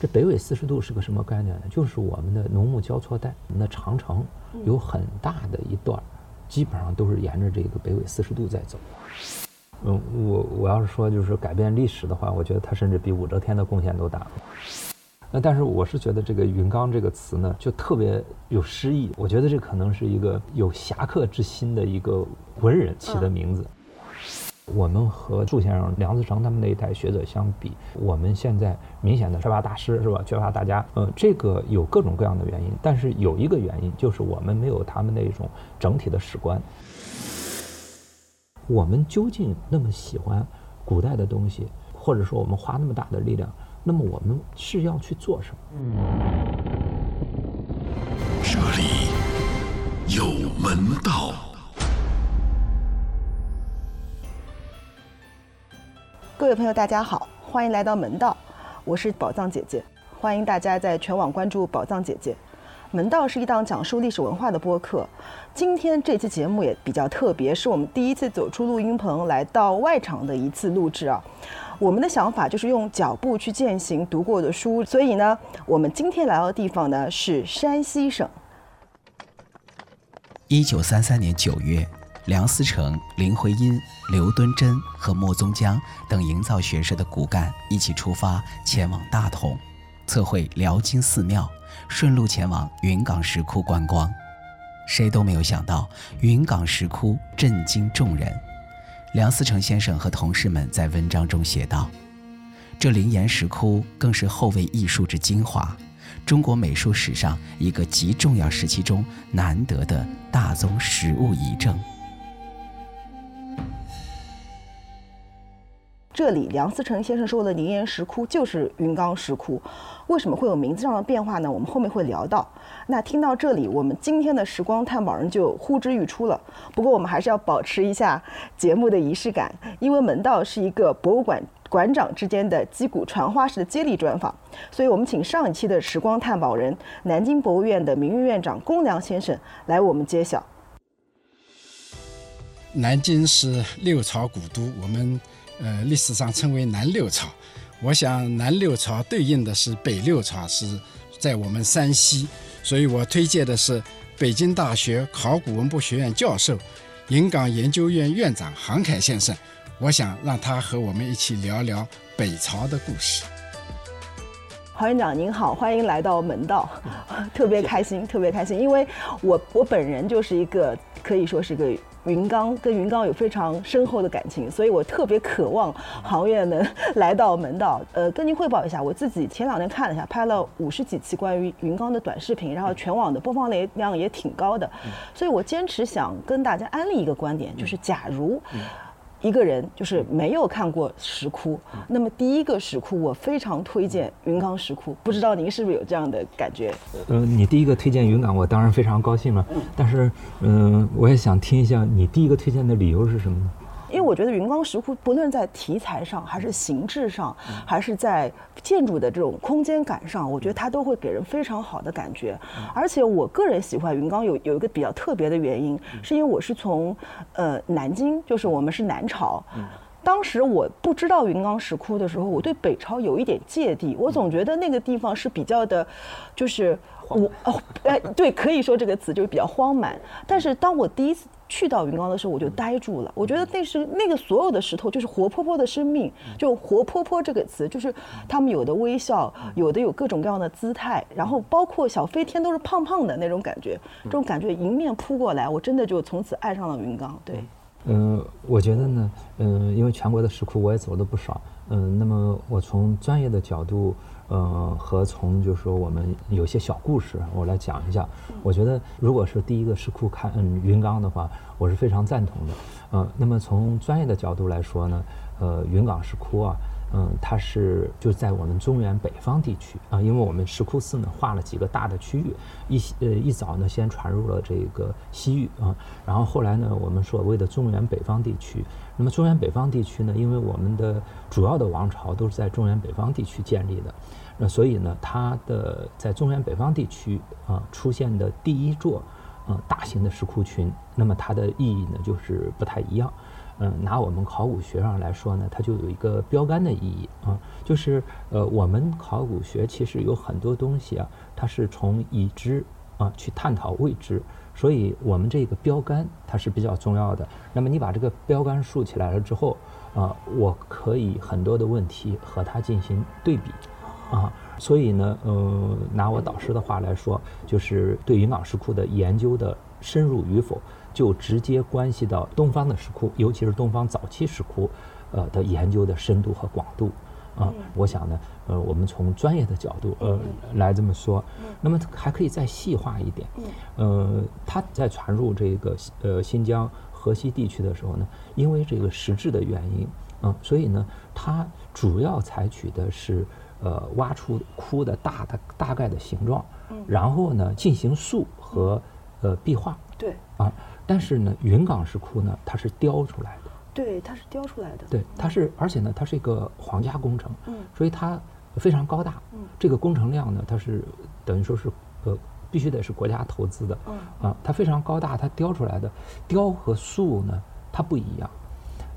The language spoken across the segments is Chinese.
这北纬四十度是个什么概念呢？就是我们的农牧交错带，我们的长城有很大的一段，基本上都是沿着这个北纬四十度在走。嗯，我我要是说就是改变历史的话，我觉得它甚至比武则天的贡献都大。那但是我是觉得这个“云冈”这个词呢，就特别有诗意。我觉得这可能是一个有侠客之心的一个文人起的名字。我们和祝先生、梁思成他们那一代学者相比，我们现在明显的缺乏大师，是吧？缺乏大家。呃，这个有各种各样的原因，但是有一个原因就是我们没有他们那种整体的史观。我们究竟那么喜欢古代的东西，或者说我们花那么大的力量，那么我们是要去做什么？这里有门道。各位朋友，大家好，欢迎来到门道，我是宝藏姐姐，欢迎大家在全网关注宝藏姐姐。门道是一档讲述历史文化的播客。今天这期节目也比较特别，是我们第一次走出录音棚来到外场的一次录制啊。我们的想法就是用脚步去践行读过的书，所以呢，我们今天来到的地方呢是山西省。一九三三年九月。梁思成、林徽因、刘敦桢和莫宗江等营造学社的骨干一起出发，前往大同，测绘辽金寺庙，顺路前往云冈石窟观光。谁都没有想到，云冈石窟震惊众人。梁思成先生和同事们在文章中写道：“这灵岩石窟更是后魏艺术之精华，中国美术史上一个极重要时期中难得的大宗实物遗证。”这里梁思成先生说的灵岩石窟就是云冈石窟，为什么会有名字上的变化呢？我们后面会聊到。那听到这里，我们今天的时光探宝人就呼之欲出了。不过我们还是要保持一下节目的仪式感，因为门道是一个博物馆馆长之间的击鼓传花式的接力专访，所以我们请上一期的时光探宝人，南京博物院的名誉院长龚良先生来我们揭晓。南京是六朝古都，我们。呃，历史上称为南六朝，我想南六朝对应的是北六朝，是在我们山西，所以我推荐的是北京大学考古文博学院教授、银港研究院院长杭凯先生，我想让他和我们一起聊聊北朝的故事。郝院长您好，欢迎来到门道，特别开心，特别开心，因为我我本人就是一个可以说是个。云冈跟云冈有非常深厚的感情，所以我特别渴望行业能来到门道。呃，跟您汇报一下，我自己前两天看了一下，拍了五十几期关于云冈的短视频，然后全网的播放量量也挺高的，所以我坚持想跟大家安利一个观点，就是假如。一个人就是没有看过石窟，那么第一个石窟我非常推荐云冈石窟，不知道您是不是有这样的感觉？嗯，你第一个推荐云冈，我当然非常高兴了。但是，嗯，我也想听一下你第一个推荐的理由是什么呢？因为我觉得云冈石窟不论在题材上，还是形制上，还是在建筑的这种空间感上，我觉得它都会给人非常好的感觉。而且我个人喜欢云冈有有一个比较特别的原因，是因为我是从呃南京，就是我们是南朝，当时我不知道云冈石窟的时候，我对北朝有一点芥蒂，我总觉得那个地方是比较的，就是我哦哎对，可以说这个词就是比较荒蛮。但是当我第一次。去到云冈的时候，我就呆住了。我觉得那是那个所有的石头就是活泼泼的生命，就“活泼泼”这个词，就是他们有的微笑，有的有各种各样的姿态，然后包括小飞天都是胖胖的那种感觉，这种感觉迎面扑过来，我真的就从此爱上了云冈。对，嗯，我觉得呢，嗯，因为全国的石窟我也走了不少，嗯，那么我从专业的角度。呃，和从就是说我们有些小故事，我来讲一下。我觉得，如果是第一个石窟看嗯云冈的话，我是非常赞同的。呃，那么从专业的角度来说呢，呃，云冈石窟啊，嗯，它是就在我们中原北方地区啊，因为我们石窟寺呢划了几个大的区域，一呃一早呢先传入了这个西域啊，然后后来呢我们所谓的中原北方地区，那么中原北方地区呢，因为我们的主要的王朝都是在中原北方地区建立的。那所以呢，它的在中原北方地区啊出现的第一座，呃大型的石窟群，那么它的意义呢就是不太一样。嗯，拿我们考古学上来说呢，它就有一个标杆的意义啊，就是呃，我们考古学其实有很多东西啊，它是从已知啊去探讨未知，所以我们这个标杆它是比较重要的。那么你把这个标杆竖起来了之后，啊，我可以很多的问题和它进行对比啊，所以呢，呃，拿我导师的话来说，就是对云冈石窟的研究的深入与否。就直接关系到东方的石窟，尤其是东方早期石窟，呃的研究的深度和广度，啊，我想呢，呃，我们从专业的角度，呃，来这么说，那么还可以再细化一点，呃，它在传入这个呃新疆河西地区的时候呢，因为这个实质的原因，嗯，所以呢，它主要采取的是呃挖出窟的大的大概的形状，然后呢进行塑和呃壁画，对，啊。但是呢，云冈石窟呢，它是雕出来的。对，它是雕出来的。对，它是，而且呢，它是一个皇家工程，嗯，所以它非常高大。嗯，这个工程量呢，它是等于说是呃，必须得是国家投资的。嗯，啊，它非常高大，它雕出来的雕和塑呢，它不一样。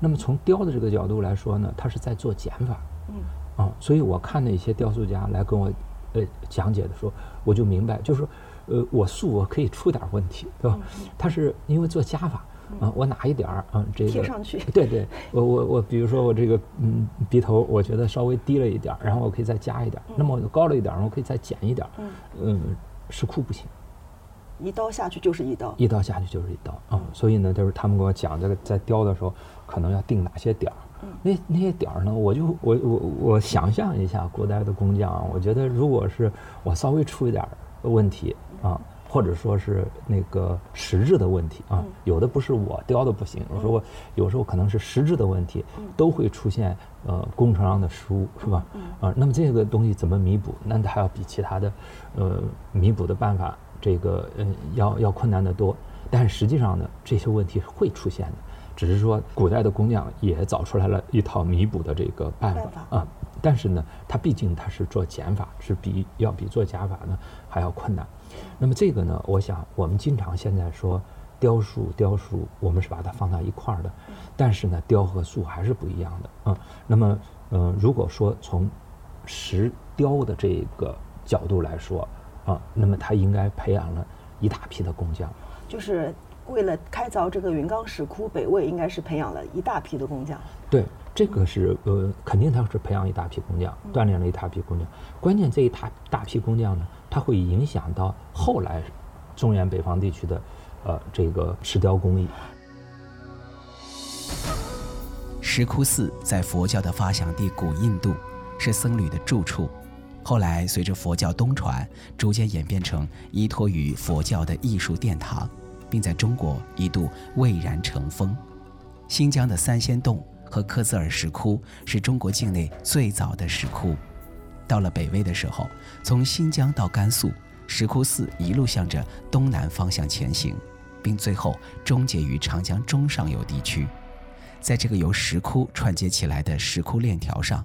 那么从雕的这个角度来说呢，它是在做减法。嗯，啊，所以我看那些雕塑家来跟我呃讲解的时候，我就明白，就是说。呃，我塑我可以出点问题，对吧？他是因为做加法，啊，我哪一点儿啊，这个贴上去，对对，我我我，比如说我这个嗯鼻头，我觉得稍微低了一点儿，然后我可以再加一点儿，那么我高了一点儿，我可以再减一点儿，嗯，石窟不行，一刀下去就是一刀，一刀下去就是一刀啊，所以呢，就是他们跟我讲这个在雕的时候，可能要定哪些点儿，那那些点儿呢，我就我我我想象一下古代的工匠啊，我觉得如果是我稍微出一点问题。啊，或者说是那个实质的问题啊，有的不是我雕的不行，我说我有时候可能是实质的问题，都会出现呃工程上的失误，是吧？啊，那么这个东西怎么弥补？那它要比其他的呃弥补的办法，这个嗯要要困难得多。但是实际上呢，这些问题会出现的，只是说古代的工匠也找出来了一套弥补的这个办法啊。但是呢，它毕竟它是做减法，是比要比做加法呢还要困难。那么这个呢，我想我们经常现在说雕塑，雕塑我们是把它放到一块儿的，但是呢，雕和塑还是不一样的啊。那么，嗯，如果说从石雕的这个角度来说啊，那么它应该培养了一大批的工匠，就是为了开凿这个云冈石窟北魏，应该是培养了一大批的工匠。对，这个是呃，肯定他是培养一大批工匠，锻炼了一大批工匠。关键这一大大批工匠呢？它会影响到后来中原北方地区的呃这个石雕工艺。石窟寺在佛教的发祥地古印度，是僧侣的住处。后来随着佛教东传，逐渐演变成依托于佛教的艺术殿堂，并在中国一度蔚然成风。新疆的三仙洞和克孜尔石窟是中国境内最早的石窟。到了北魏的时候，从新疆到甘肃，石窟寺一路向着东南方向前行，并最后终结于长江中上游地区。在这个由石窟串接起来的石窟链条上，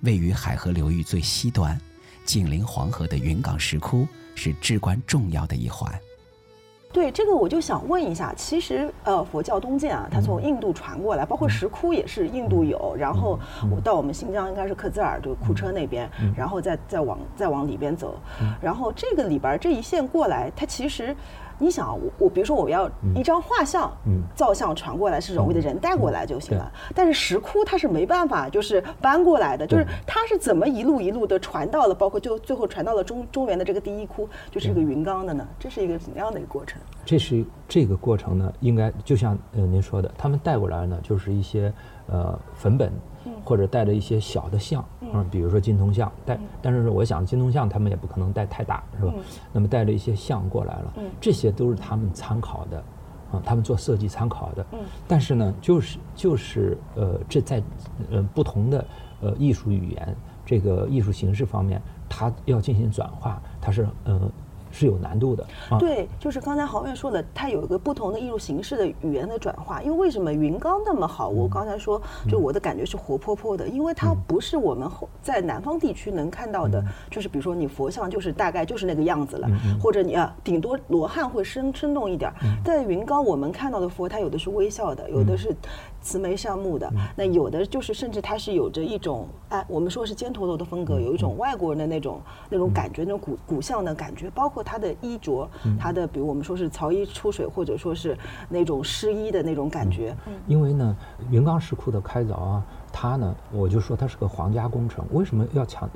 位于海河流域最西端、紧邻黄河的云冈石窟是至关重要的一环。对这个，我就想问一下，其实呃，佛教东渐啊，它从印度传过来，包括石窟也是印度有，然后我到我们新疆应该是克孜尔这个库车那边，然后再再往再往里边走，然后这个里边这一线过来，它其实。你想，我我比如说我要一张画像，嗯造像传过来是容易的，人带过来就行了。但是石窟它是没办法，就是搬过来的，就是它是怎么一路一路的传到了，包括就最后传到了中中原的这个第一窟，就是这个云冈的呢？这是一个怎么样的一个过程？这是这个过程呢，应该就像呃您说的，他们带过来呢，就是一些呃粉本。或者带着一些小的像，嗯，比如说金铜像，带，但是我想金铜像他们也不可能带太大，是吧？那么带着一些像过来了，这些都是他们参考的，啊，他们做设计参考的，嗯，但是呢，就是就是呃，这在呃不同的呃艺术语言这个艺术形式方面，它要进行转化，它是呃。是有难度的，对，就是刚才豪院说的，它有一个不同的艺术形式的语言的转化。因为为什么云冈那么好？我刚才说，就我的感觉是活泼泼的，因为它不是我们后在南方地区能看到的，就是比如说你佛像就是大概就是那个样子了，或者你啊顶多罗汉会生生动一点。在云冈我们看到的佛，它有的是微笑的，有的是慈眉善目嗯的，那有的就是甚至他是有着一种哎，我们说是尖头头的风嗯格，有一种外国人的那种那种感觉，那种古古相的感觉，包括他的衣着，他的比如我们说是曹衣出水，或者说是那种湿衣的那种感觉，因为呢，云冈石窟的开凿啊，它呢，我就说它是个皇家工程。为什么要强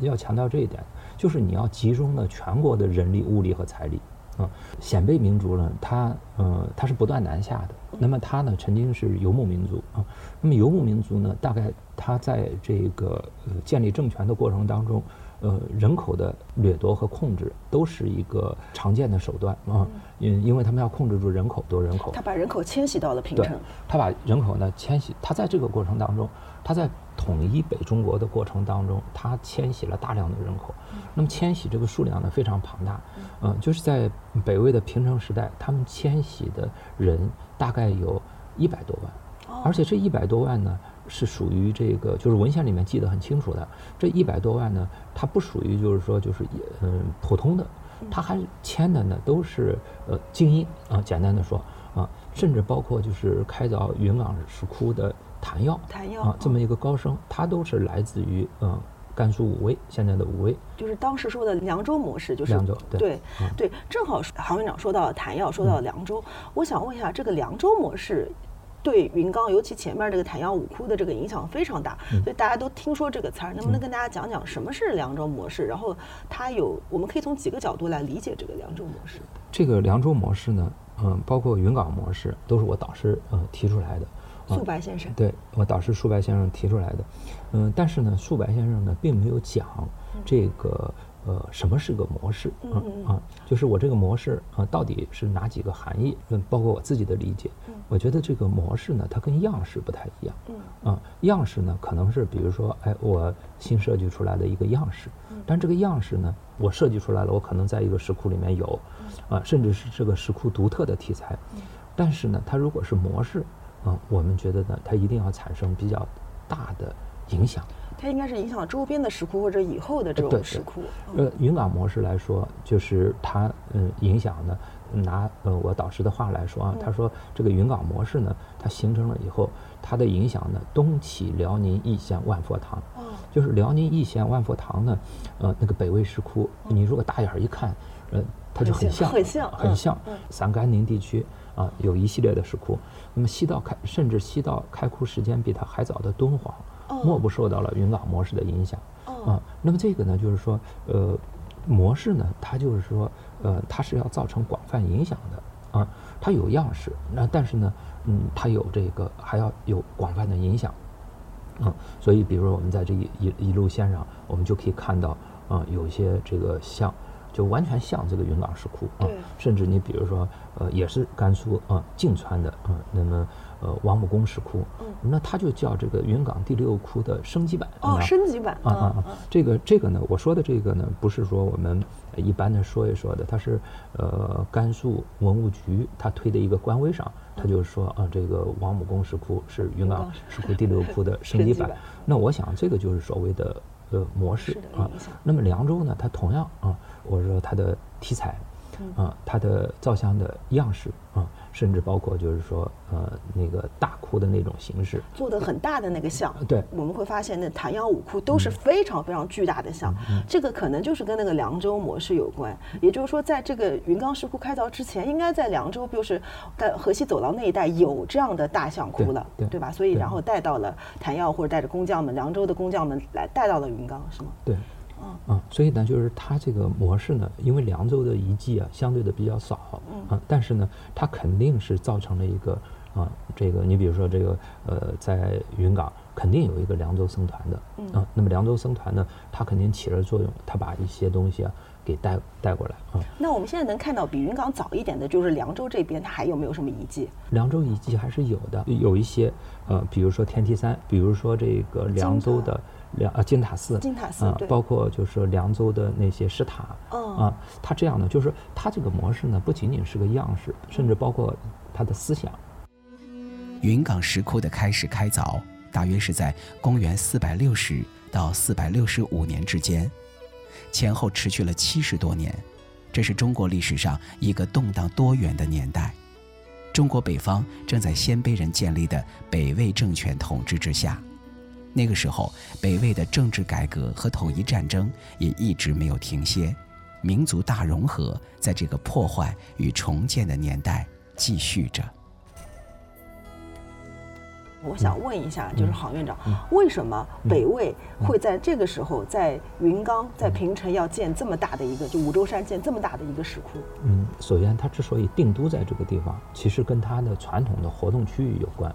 要强调这一点？就是你要集中了全国的人力、物力和财力。啊，鲜卑民族呢，它呃它是不断南下的。那么它呢，曾经是游牧民族啊。那么游牧民族呢，大概它在这个呃建立政权的过程当中，呃人口的掠夺和控制都是一个常见的手段啊。因因为他们要控制住人口，多人口。他把人口迁徙到了平城。，他把人口呢迁徙，他在这个过程当中，他在统一北中国的过程当中，他迁徙了大量的人口。那么迁徙这个数量呢非常庞大，嗯、就是在北魏的平城时代，他们迁徙的人大概有一百多万，而且这一百多万呢是属于这个，就是文献里面记得很清楚的，这一百多万呢，它不属于就是说就是嗯普通的。他还迁的呢，都是呃精英。啊，简单的说。啊，甚至包括就是开凿云冈石窟的谭耀，谭耀啊这么一个高僧，他都是来自于嗯甘肃武威，现在的武威。就是当时说的凉州模式，就是凉州对对嗯对正好韩院长说到了谭耀，说到了凉州，我想问一下，这个凉州模式对云冈，尤其前面这个谭耀五窟的这个影响非常大，嗯所以大家都听说这个词儿，能不能跟大家讲讲什么是凉州模式？然后它有，我们可以从几个角度来理解这个凉州模式。这个凉州模式呢，嗯，包括云冈模式，都是我导师呃提出来的。啊素白先生，对我导师树白先生提出来的，嗯，但是呢，树白先生呢并没有讲这个呃什么是个模式啊啊，就是我这个模式啊到底是哪几个含义？嗯，包括我自己的理解，我觉得这个模式呢，它跟样式不太一样。嗯啊，样式呢可能是比如说，哎，我新设计出来的一个样式，但这个样式呢，我设计出来了，我可能在一个石窟里面有，啊，甚至是这个石窟独特的题材，但是呢，它如果是模式。啊，我们觉得呢，它一定要产生比较大的影响。它应该是影响周边的石窟或者以后的这种石窟。呃，云冈模式来说，就是它嗯影响呢，拿呃我导师的话来说啊，他说这个云冈模式呢，它形成了以后，它的影响呢，东起辽宁义县万佛堂，就是辽宁义县万佛堂呢，呃那个北魏石窟，你如果大眼儿一看，呃，它就很像，很像嗯很像。陕甘宁地区啊，有一系列的石窟，那么西到开，甚至西到开窟时间比它还早的敦煌，莫不受到了云冈模式的影响。啊，那么这个呢，就是说，呃，模式呢，它就是说，呃，它是要造成广泛影响的啊，它有样式，那但是呢，嗯，它有这个还要有广泛的影响。啊，所以比如说我们在这一一一路线上，我们就可以看到啊，有一些这个像，就完全像这个云冈石窟啊对，甚至你比如说呃，也是甘肃啊泾川的啊，那么呃王母宫石窟，那它就叫这个云冈第六窟的升级版哦，啊升级版啊啊啊！这个这个呢，我说的这个呢，不是说我们一般的说一说的，它是呃甘肃文物局它推的一个官微上，它就是说啊，这个王母宫石窟是云冈石窟第六窟的升级版。那我想这个就是所谓的呃模式啊。那么凉州呢，它同样啊，我说它的题材。啊，它的造像的样式啊，甚至包括就是说，呃，那个大窟的那种形式，做的很大的那个像，对我们会发现那谭阳五窟都是非常非常巨大的像，这个可能就是跟那个凉州模式有关。也就是说，在这个云冈石窟开凿之前，应该在凉州，就是在河西走廊那一带有这样的大象窟了，对对吧？所以然后带到了谭耀或者带着工匠们，凉州的工匠们来带到了云冈，是吗？对，啊，所以呢，就是它这个模式呢，因为凉州的遗迹啊相对的比较少，啊，但是呢，它肯定是造成了一个啊，这个你比如说这个呃，在云冈肯定有一个凉州僧团的，啊，那么凉州僧团呢，它肯定起了作用，它把一些东西啊给带带过来啊。那我们现在能看到比云冈早一点的，就是凉州这边，它还有没有什么遗迹？凉州遗迹还是有的，有一些呃，比如说天梯山，比如说这个凉州的凉啊金塔寺，金塔寺包括就是说凉州的那些石塔，哦啊，它这样的，就是它这个模式呢，不仅仅是个样式，甚至包括它的思想。云冈石窟的开始开凿，大约是在公元四百六十到四百六十五年之间，前后持续了七十多年，这是中国历史上一个动荡多元的年代。中国北方正在鲜卑人建立的北魏政权统治之下。那个时候，北魏的政治改革和统一战争也一直没有停歇，民族大融合在这个破坏与重建的年代继续着。我想问一下，就是郝院长，为什么北魏会在这个时候在云冈、在平城要建这么大的一个，就五洲山建这么大的一个石窟？嗯，首先它之所以定都在这个地方，其实跟它的传统的活动区域有关。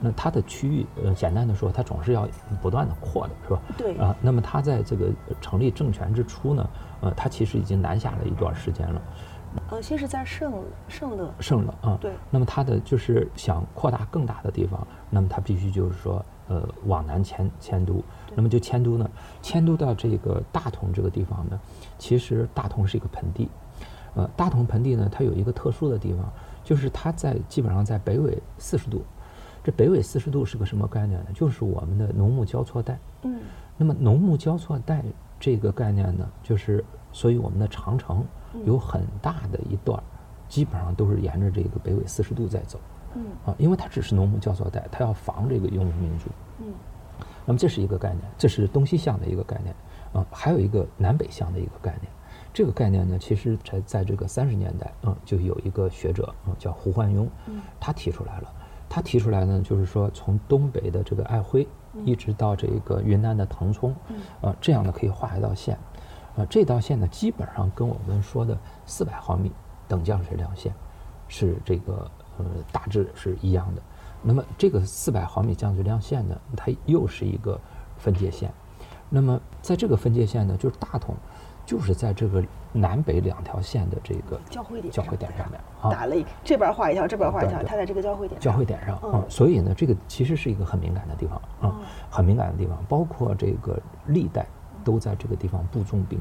那它的区域，呃，简单的说，它总是要不断的扩的，是吧？对。啊，那么它在这个成立政权之初呢，呃，它其实已经南下了一段时间了。呃，先是在圣圣乐。圣乐啊。对。那么它的就是想扩大更大的地方，那么它必须就是说，呃，往南迁迁都。那么就迁都呢，迁都到这个大同这个地方呢，其实大同是一个盆地，呃，大同盆地呢，它有一个特殊的地方，就是它在基本上在北纬四十度。这北纬四十度是个什么概念呢？就是我们的农牧交错带。嗯。那么农牧交错带这个概念呢，就是所以我们的长城有很大的一段，基本上都是沿着这个北纬四十度在走。嗯。啊，因为它只是农牧交错带，它要防这个游牧民族。嗯。那么这是一个概念，这是东西向的一个概念。啊，还有一个南北向的一个概念。这个概念呢，其实才在这个三十年代，嗯，就有一个学者，嗯，叫胡焕庸，他提出来了。他提出来呢，就是说从东北的这个爱辉，一直到这个云南的腾冲，呃，这样呢可以画一道线，啊，这道线呢基本上跟我们说的四百毫米等降水量线，是这个呃大致是一样的。那么这个四百毫米降水量线呢，它又是一个分界线。那么在这个分界线呢，就是大同，就是在这个。南北两条线的这个交汇点，交汇点上面啊，打了一这边画一条，这边画一条，它在这个交汇点交汇点上啊，所以呢，这个其实是一个很敏感的地方啊，很敏感的地方，包括这个历代都在这个地方布重兵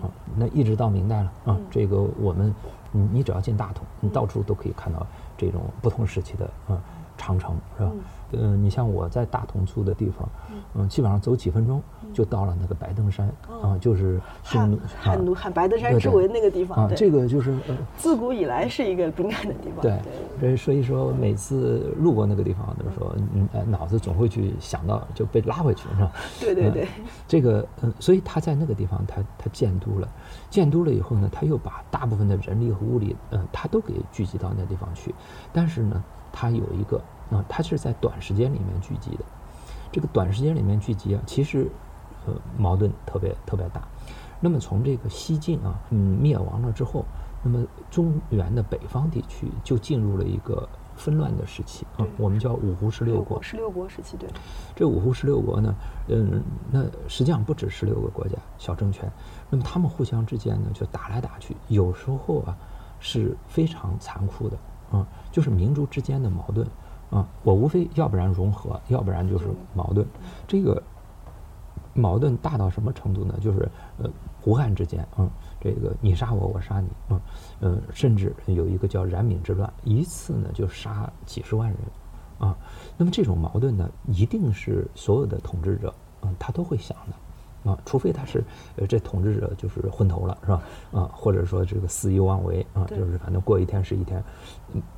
啊，那一直到明代了啊，这个我们你你只要进大同，你到处都可以看到这种不同时期的啊长城是吧？嗯，你像我在大同住的地方，嗯，基本上走几分钟就到了那个白登山啊，就是喊喊喊白登山之围那个地方。啊，这个就是呃，自古以来是一个敏感的地方。对，所以说每次路过那个地方的时候，嗯，脑子总会去想到就被拉回去，是吧？对对对。这个嗯，所以他在那个地方，他他建都了，建都了以后呢，他又把大部分的人力和物力，嗯，他都给聚集到那地方去，但是呢，他有一个。啊，它是在短时间里面聚集的，这个短时间里面聚集啊，其实，呃，矛盾特别特别大。那么从这个西晋啊，嗯，灭亡了之后，那么中原的北方地区就进入了一个纷乱的时期啊，我们叫五胡十六国。十六国时期，对。这五胡十六国呢，嗯，那实际上不止十六个国家小政权，那么他们互相之间呢就打来打去，有时候啊是非常残酷的啊，就是民族之间的矛盾。啊，我无非要不然融合，要不然就是矛盾。这个矛盾大到什么程度呢？就是呃，胡汉之间，嗯，这个你杀我，我杀你，嗯，呃，甚至有一个叫冉闵之乱，一次呢就杀几十万人，啊，那么这种矛盾呢，一定是所有的统治者，嗯，他都会想的。啊，除非他是，呃，这统治者就是昏头了，是吧？啊，或者说这个肆意妄为啊，就是反正过一天是一天，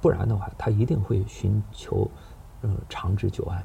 不然的话，他一定会寻求，呃，长治久安。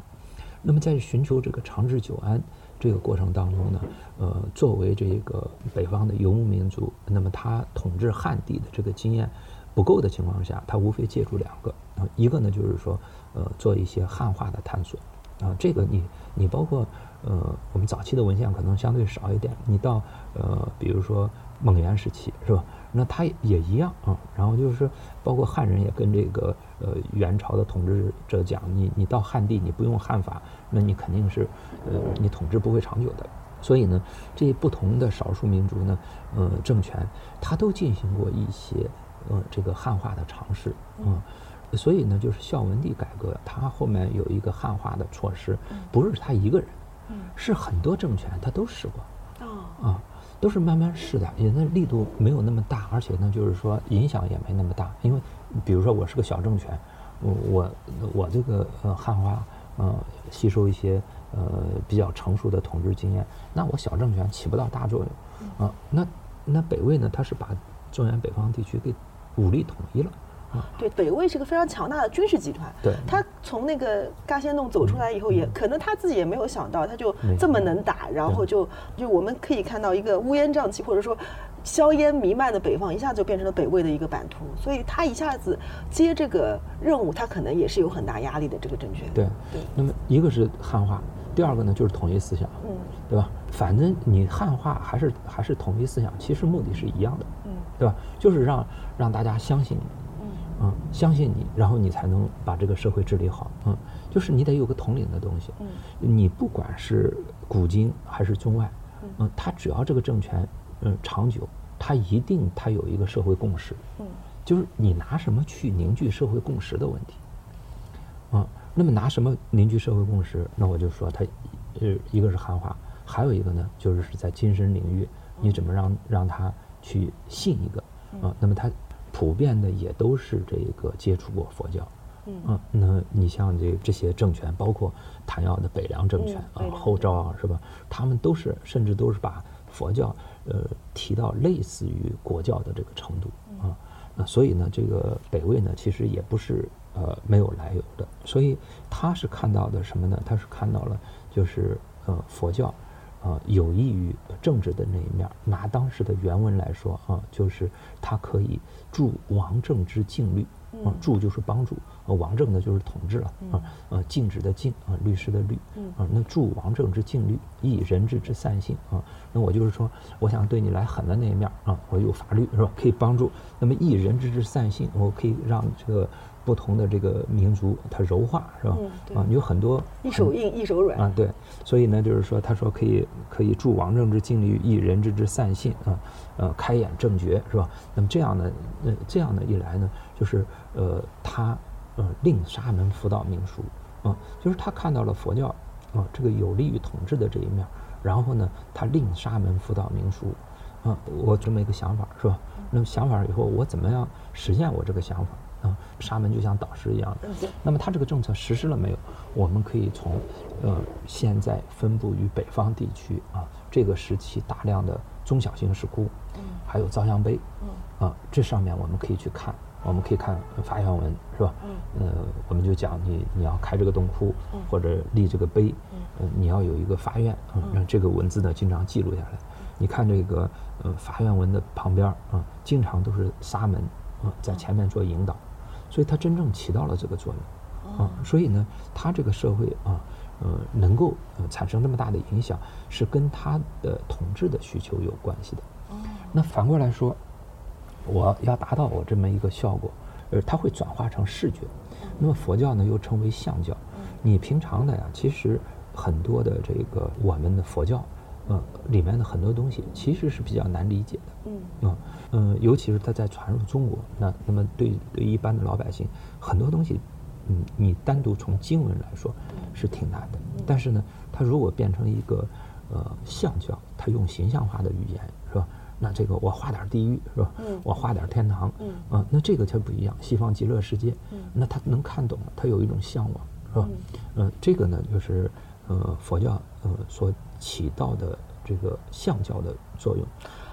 那么在寻求这个长治久安这个过程当中呢，呃，作为这个北方的游牧民族，那么他统治汉地的这个经验不够的情况下，他无非借助两个啊，一个呢就是说，呃，做一些汉化的探索啊，这个你你包括。呃，我们早期的文献可能相对少一点。你到呃，比如说蒙元时期，是吧？那他也一样啊。然后就是包括汉人也跟这个呃元朝的统治者讲，你你到汉地你不用汉法，那你肯定是呃你统治不会长久的。所以呢，这些不同的少数民族呢，呃政权，他都进行过一些呃这个汉化的尝试啊。所以呢，就是孝文帝改革，他后面有一个汉化的措施，不是他一个人。是很多政权他都试过，啊，都是慢慢试的，也那力度没有那么大，而且呢，就是说影响也没那么大。因为，比如说我是个小政权，我我我这个呃汉化呃吸收一些呃比较成熟的统治经验，那我小政权起不到大作用，啊，那那北魏呢，他是把中原北方地区给武力统一了，对，北魏是个非常强大的军事集团。对他从那个嘎仙洞走出来以后，也可能他自己也没有想到，他就这么能打，然后就就我们可以看到一个乌烟瘴气或者说硝烟弥漫的北方，一下就变成了北魏的一个版图。所以他一下子接这个任务，他可能也是有很大压力的。这个政权。对对，那么一个是汉化，第二个呢就是统一思想，嗯，对吧？反正你汉化还是还是统一思想，其实目的是一样的，嗯，对吧？就是让让大家相信你，嗯，相信你，然后你才能把这个社会治理好，嗯，就是你得有个统领的东西，嗯，你不管是古今还是中外，嗯，他只要这个政权嗯长久，他一定他有一个社会共识，嗯，就是你拿什么去凝聚社会共识的问题。啊，那么拿什么凝聚社会共识？那我就说它，呃，一个是汉化，还有一个呢，就是是在精神领域，你怎么让让他去信一个啊？那么他普遍的也都是这个接触过佛教，嗯，那你像这这些政权，包括谭耀的北凉政权啊后赵啊，是吧？他们都是甚至都是把佛教呃提到类似于国教的这个程度啊。那所以呢，这个北魏呢，其实也不是呃没有来由的，所以他是看到的什么呢？他是看到了就是呃佛教，呃有益于政治的那一面儿。拿当时的原文来说啊，就是它可以助王政之禁律啊，助就是帮助，呃王政呢就是统治了啊，呃禁止的禁啊，律师的律啊，那助王政之禁律，益人治之散性啊。那我就是说，我想对你来狠的那一面啊，我有法律是吧？可以帮助。那么益人治之散性，我可以让这个不同的这个民族它柔化是吧嗯？啊，有很多一手硬一手软。啊，对，所以呢，就是说，他说可以可以助王政之尽力，益人之之散信啊，呃，开眼正觉是吧？那么这样呢，呃，这样呢一来呢，就是呃，他呃令沙门辅导民俗啊，就是他看到了佛教啊这个有利于统治的这一面，然后呢，他令沙门辅导民俗啊，我这么一个想法是吧？那么想法以后，我怎么样实现我这个想法？啊，沙门就像导师一样的。那么他这个政策实施了没有？我们可以从，呃，现在分布于北方地区啊，这个时期大量的中小型石窟，还有造像碑，啊，这上面我们可以去看，我们可以看发愿文是吧？呃，我们就讲你你要开这个洞窟，或者立这个碑，呃，你要有一个发愿啊，让这个文字呢经常记录下来。你看这个呃发愿文的旁边儿啊，经常都是沙门啊在前面做引导。所以它真正起到了这个作用，啊，所以呢，它这个社会啊，呃，能够呃产生这么大的影响，是跟它的统治的需求有关系的。那反过来说，我要达到我这么一个效果，呃，它会转化成视觉。那么佛教呢，又称为相教。你平常的呀，其实很多的这个我们的佛教，呃，里面的很多东西其实是比较难理解的。嗯啊，嗯，尤其是它在传入中国，那那么对对一般的老百姓，很多东西，嗯，你单独从经文来说是挺难的。但是呢，它如果变成一个呃象教，它用形象化的语言是吧？那这个我画点地狱是吧？嗯我画点天堂，嗯啊，那这个就不一样，西方极乐世界，那他能看懂了，他有一种向往是吧？嗯、这个呢就是呃佛教呃所起到的这个象教的作用。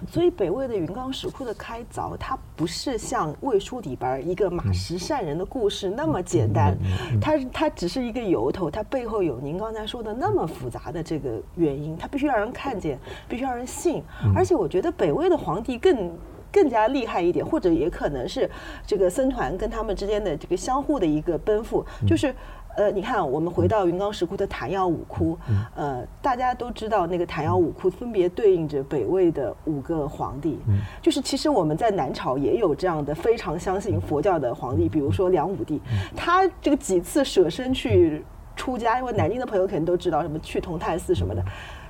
所以北魏的云冈石窟的开凿，它不是像《魏书》里边儿一个马石善人的故事那么简单，它它只是一个由头，它背后有您刚才说的那么复杂的这个原因，它必须让人看见，必须让人信。而且我觉得北魏的皇帝更。更加厉害一点，或者也可能是这个僧团跟他们之间的这个相互的一个奔赴，就是。呃，你看，我们回到云冈石窟的昙曜五窟，呃，大家都知道那个昙曜五窟分别对应着北魏的五个皇帝，就是其实我们在南朝也有这样的非常相信佛教的皇帝，比如说梁武帝，他这个几次舍身去出家，因为南京的朋友肯定都知道什么去同泰寺什么的。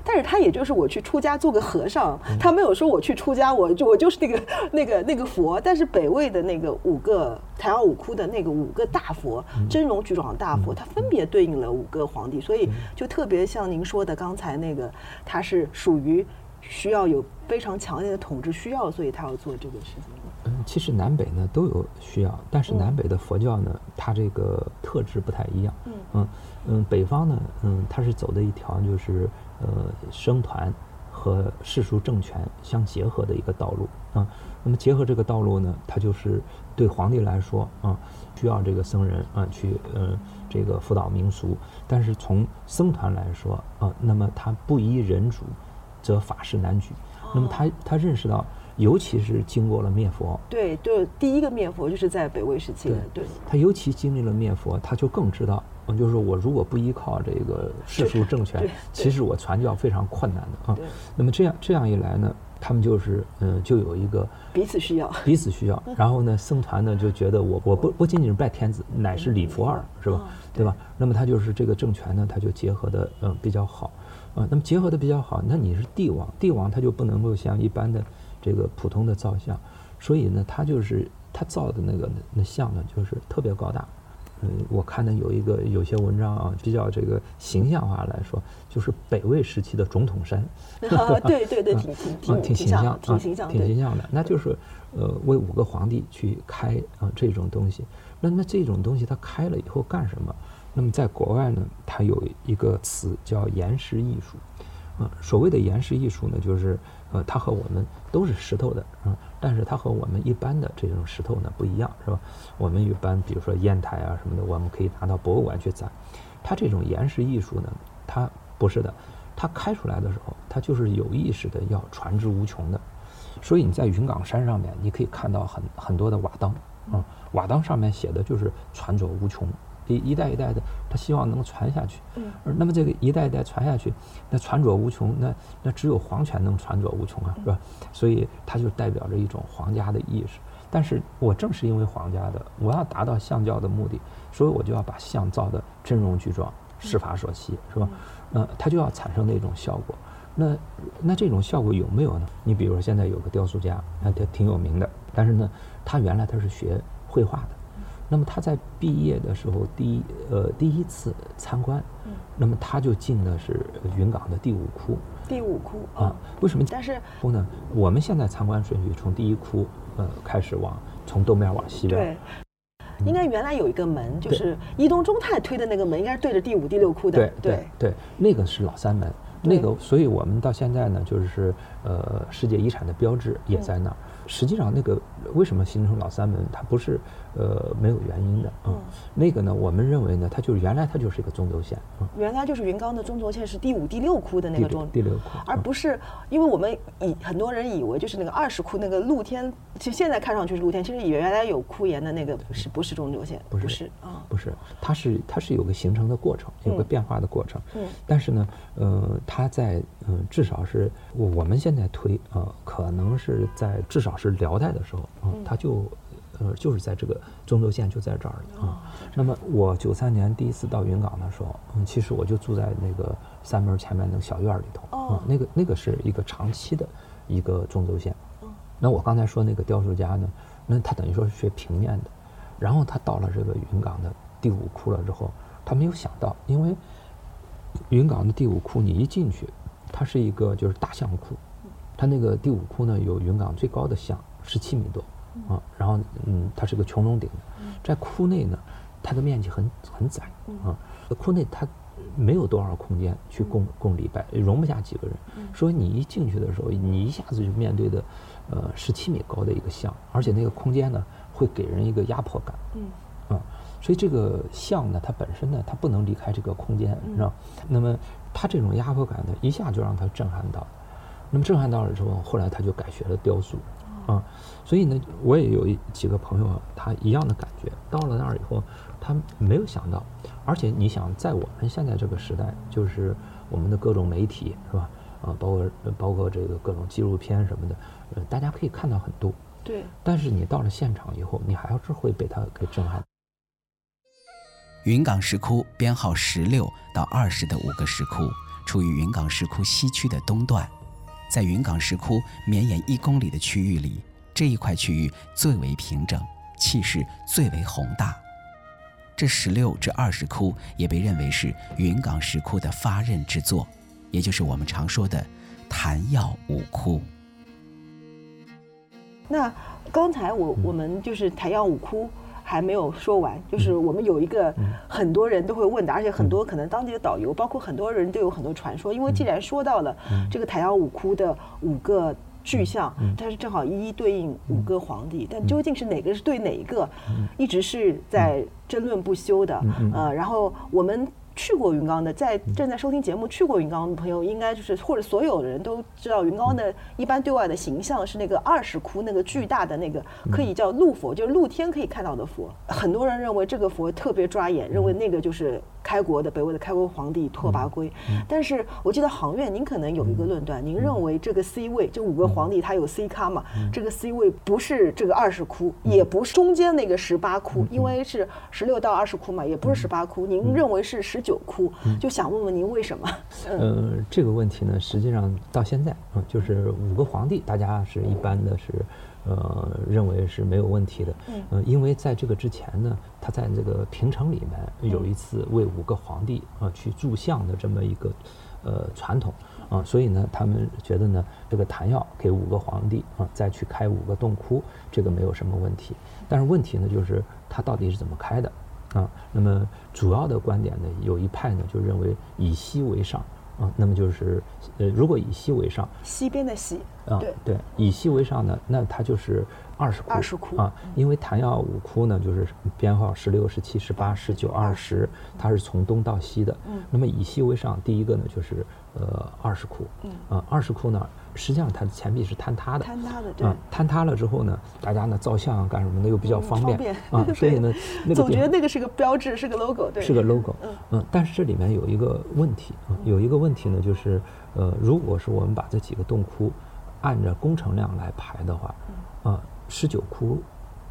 但是他也就是我去出家做个和尚，他没有说我去出家，我就我就是那个 那个那个佛。但是北魏的那个五个昙曜五窟的那个五个大佛，真容举爪大佛，它分别对应了五个皇帝，所以就特别像您说的刚才那个，它是属于需要有非常强烈的统治需要，所以他要做这个事情。嗯，其实南北呢都有需要，但是南北的佛教呢，它这个特质不太一样。嗯嗯北方呢，嗯，它是走的一条就是呃僧团和世俗政权相结合的一个道路啊。那么结合这个道路呢，它就是对皇帝来说啊，需要这个僧人啊去呃这个辅导民俗。但是从僧团来说啊，那么他不依人主，则法事难举。那么他他认识到，尤其是经过了灭佛，对，就第一个灭佛就是在北魏时期的，对。他尤其经历了灭佛，他就更知道，嗯，就是我如果不依靠这个世俗政权，其实我传教非常困难的啊。那么这样这样一来呢？他们就是嗯，就有一个彼此需要，彼此需要。然后呢，僧团呢就觉得我我不不仅仅是拜天子，乃是礼佛二，是吧？对吧？那么他就是这个政权呢，他就结合的嗯比较好，啊，那么结合的比较好，那你是帝王，帝王他就不能够像一般的这个普通的造像，所以呢，他就是他造的那个那像呢，就是特别高大。嗯，我看的有一个有些文章啊，比较这个形象化来说，就是北魏时期的总统山。对对对，挺挺挺挺形象，挺形象，挺形象的。那就是呃，为五个皇帝去开啊这种东西。那那这种东西它开了以后干什么？那么在国外呢，它有一个词叫岩石艺术。啊，所谓的岩石艺术呢，就是呃，它和我们都是石头的啊，但是它和我们一般的这种石头呢不一样，是吧？我们一般比如说砚台啊什么的，我们可以拿到博物馆去展。它这种岩石艺术呢，它不是的，它开出来的时候，它就是有意识的要传之无穷的。所以你在云冈山上面，你可以看到很很多的瓦当，啊，瓦当上面写的就是传者无穷。一一代一代的，他希望能传下去。嗯，而那么这个一代一代传下去，那传者无穷，那那只有皇权能传者无穷啊，是吧？所以它就代表着一种皇家的意识。但是我正是因为皇家的，我要达到相教的目的，所以我就要把相造的真容具状，施法所期，是吧？呃，它就要产生那种效果。那那这种效果有没有呢？你比如说现在有个雕塑家，他挺有名的，但是呢，他原来他是学绘画的。那么他在毕业的时候，第一呃第一次参观，那么他就进的是云冈的第五窟。第五窟啊？为什么？但是窟呢？我们现在参观顺序从第一窟呃开始往从东边往西边。对，应该原来有一个门，就是伊东忠太推的那个门，应该是对着第五、第六窟的。对对对，那个是老三门，那个，所以我们到现在呢，就是呃世界遗产的标志也在那儿。实际上，那个为什么形成老三门？它不是呃没有原因的啊。那个呢，我们认为呢，它就是原来它就是一个中轴线啊。原来就是云冈的中轴线是第五、第六窟的那个中第六窟，而不是因为我们以很多人以为就是那个二十窟那个露天，其实现在看上去是露天，其实原来有窟檐的那个是不是中轴线？不是啊，不是，它是它是有个形成的过程，有个变化的过程。嗯，但是呢，呃，它在嗯至少是我们现在推呃，可能是在至少。是辽代的时候啊，它就，呃，就是在这个中轴线就在这儿啊。那么我九三年第一次到云冈的时候，嗯，其实我就住在那个三门前面那个小院里头啊。那个那个是一个长期的一个中轴线。那我刚才说那个雕塑家呢，那他等于说是学平面的，然后他到了这个云冈的第五窟了之后，他没有想到，因为云冈的第五窟你一进去，它是一个就是大象窟。它那个第五窟呢，有云冈最高的像，十七米多，啊，然后嗯，它是个穹窿顶的，在窟内呢，它的面积很很窄，啊，窟内它没有多少空间去供供礼拜，容不下几个人，所以你一进去的时候，你一下子就面对的，呃，十七米高的一个像，而且那个空间呢，会给人一个压迫感，嗯，啊，所以这个像呢，它本身呢，它不能离开这个空间，是吧？那么它这种压迫感呢，一下就让它震撼到。那么震撼到了之后，后来他就改学了雕塑，啊，所以呢，我也有一几个朋友，他一样的感觉。到了那儿以后，他没有想到，而且你想，在我们现在这个时代，就是我们的各种媒体是吧？啊，包括包括这个各种纪录片什么的，呃，大家可以看到很多。对。但是你到了现场以后，你还是会被它给震撼。云冈石窟编号十六到二十的五个石窟，处于云冈石窟西区的东段。在云冈石窟绵延一公里的区域里，这一块区域最为平整，气势最为宏大。这十六至二十窟也被认为是云冈石窟的发轫之作，也就是我们常说的“昙曜五窟”。那刚才我我们就是昙曜五窟。还没有说完，就是我们有一个很多人都会问的，而且很多可能当地的导游，包括很多人都有很多传说。因为既然说到了这个台阳五窟的五个巨像，它是正好一一对应五个皇帝，但究竟是哪个是对哪一个，一直是在争论不休的。呃，然后我们。去过云冈的，在正在收听节目去过云冈的朋友，应该就是或者所有的人都知道，云冈的一般对外的形象是那个二十窟那个巨大的那个可以叫露佛，就是露天可以看到的佛。很多人认为这个佛特别抓眼，认为那个就是开国的北魏的开国皇帝拓跋圭。但是我记得杭院，您可能有一个论断，您认为这个 C 位，就五个皇帝他有 C 咖嘛？这个 C 位不是这个二十窟，也不是中间那个十八窟，因为是十六到二十窟嘛，也不是十八窟。您认为是十九？九窟，就想问问您为什么？呃，这个问题呢，实际上到现在啊，就是五个皇帝，大家是一般的是，呃，认为是没有问题的。嗯，因为在这个之前呢，他在这个平城里面有一次为五个皇帝啊去铸像的这么一个呃传统啊，所以呢，他们觉得呢，这个弹药给五个皇帝啊再去开五个洞窟，这个没有什么问题。但是问题呢，就是他到底是怎么开的？啊，那么主要的观点呢，有一派呢就认为以西为上，啊，那么就是呃，如果以西为上，西边的西，啊，对对，以西为上呢，那它就是二十窟，二十窟啊，因为昙曜五窟呢就是编号十六、十七、十八、十九、二十，它是从东到西的，嗯，那么以西为上，第一个呢就是呃二十窟，嗯，啊二十窟呢。实际上，它的钱币是坍塌的。坍塌的，对。坍塌了之后呢，大家呢照相干什么的又比较方便啊，所以呢，总觉得那个是个标志，是个 logo，对。是个 logo，嗯嗯。但是这里面有一个问题啊，有一个问题呢，就是呃，如果是我们把这几个洞窟按照工程量来排的话，啊，十九窟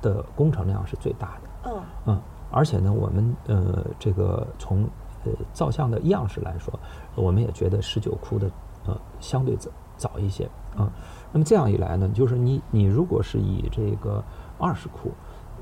的工程量是最大的。嗯嗯。而且呢，我们呃这个从呃造像的样式来说，我们也觉得十九窟的呃相对早。一些啊，那么这样一来呢，就是你你如果是以这个二十窟，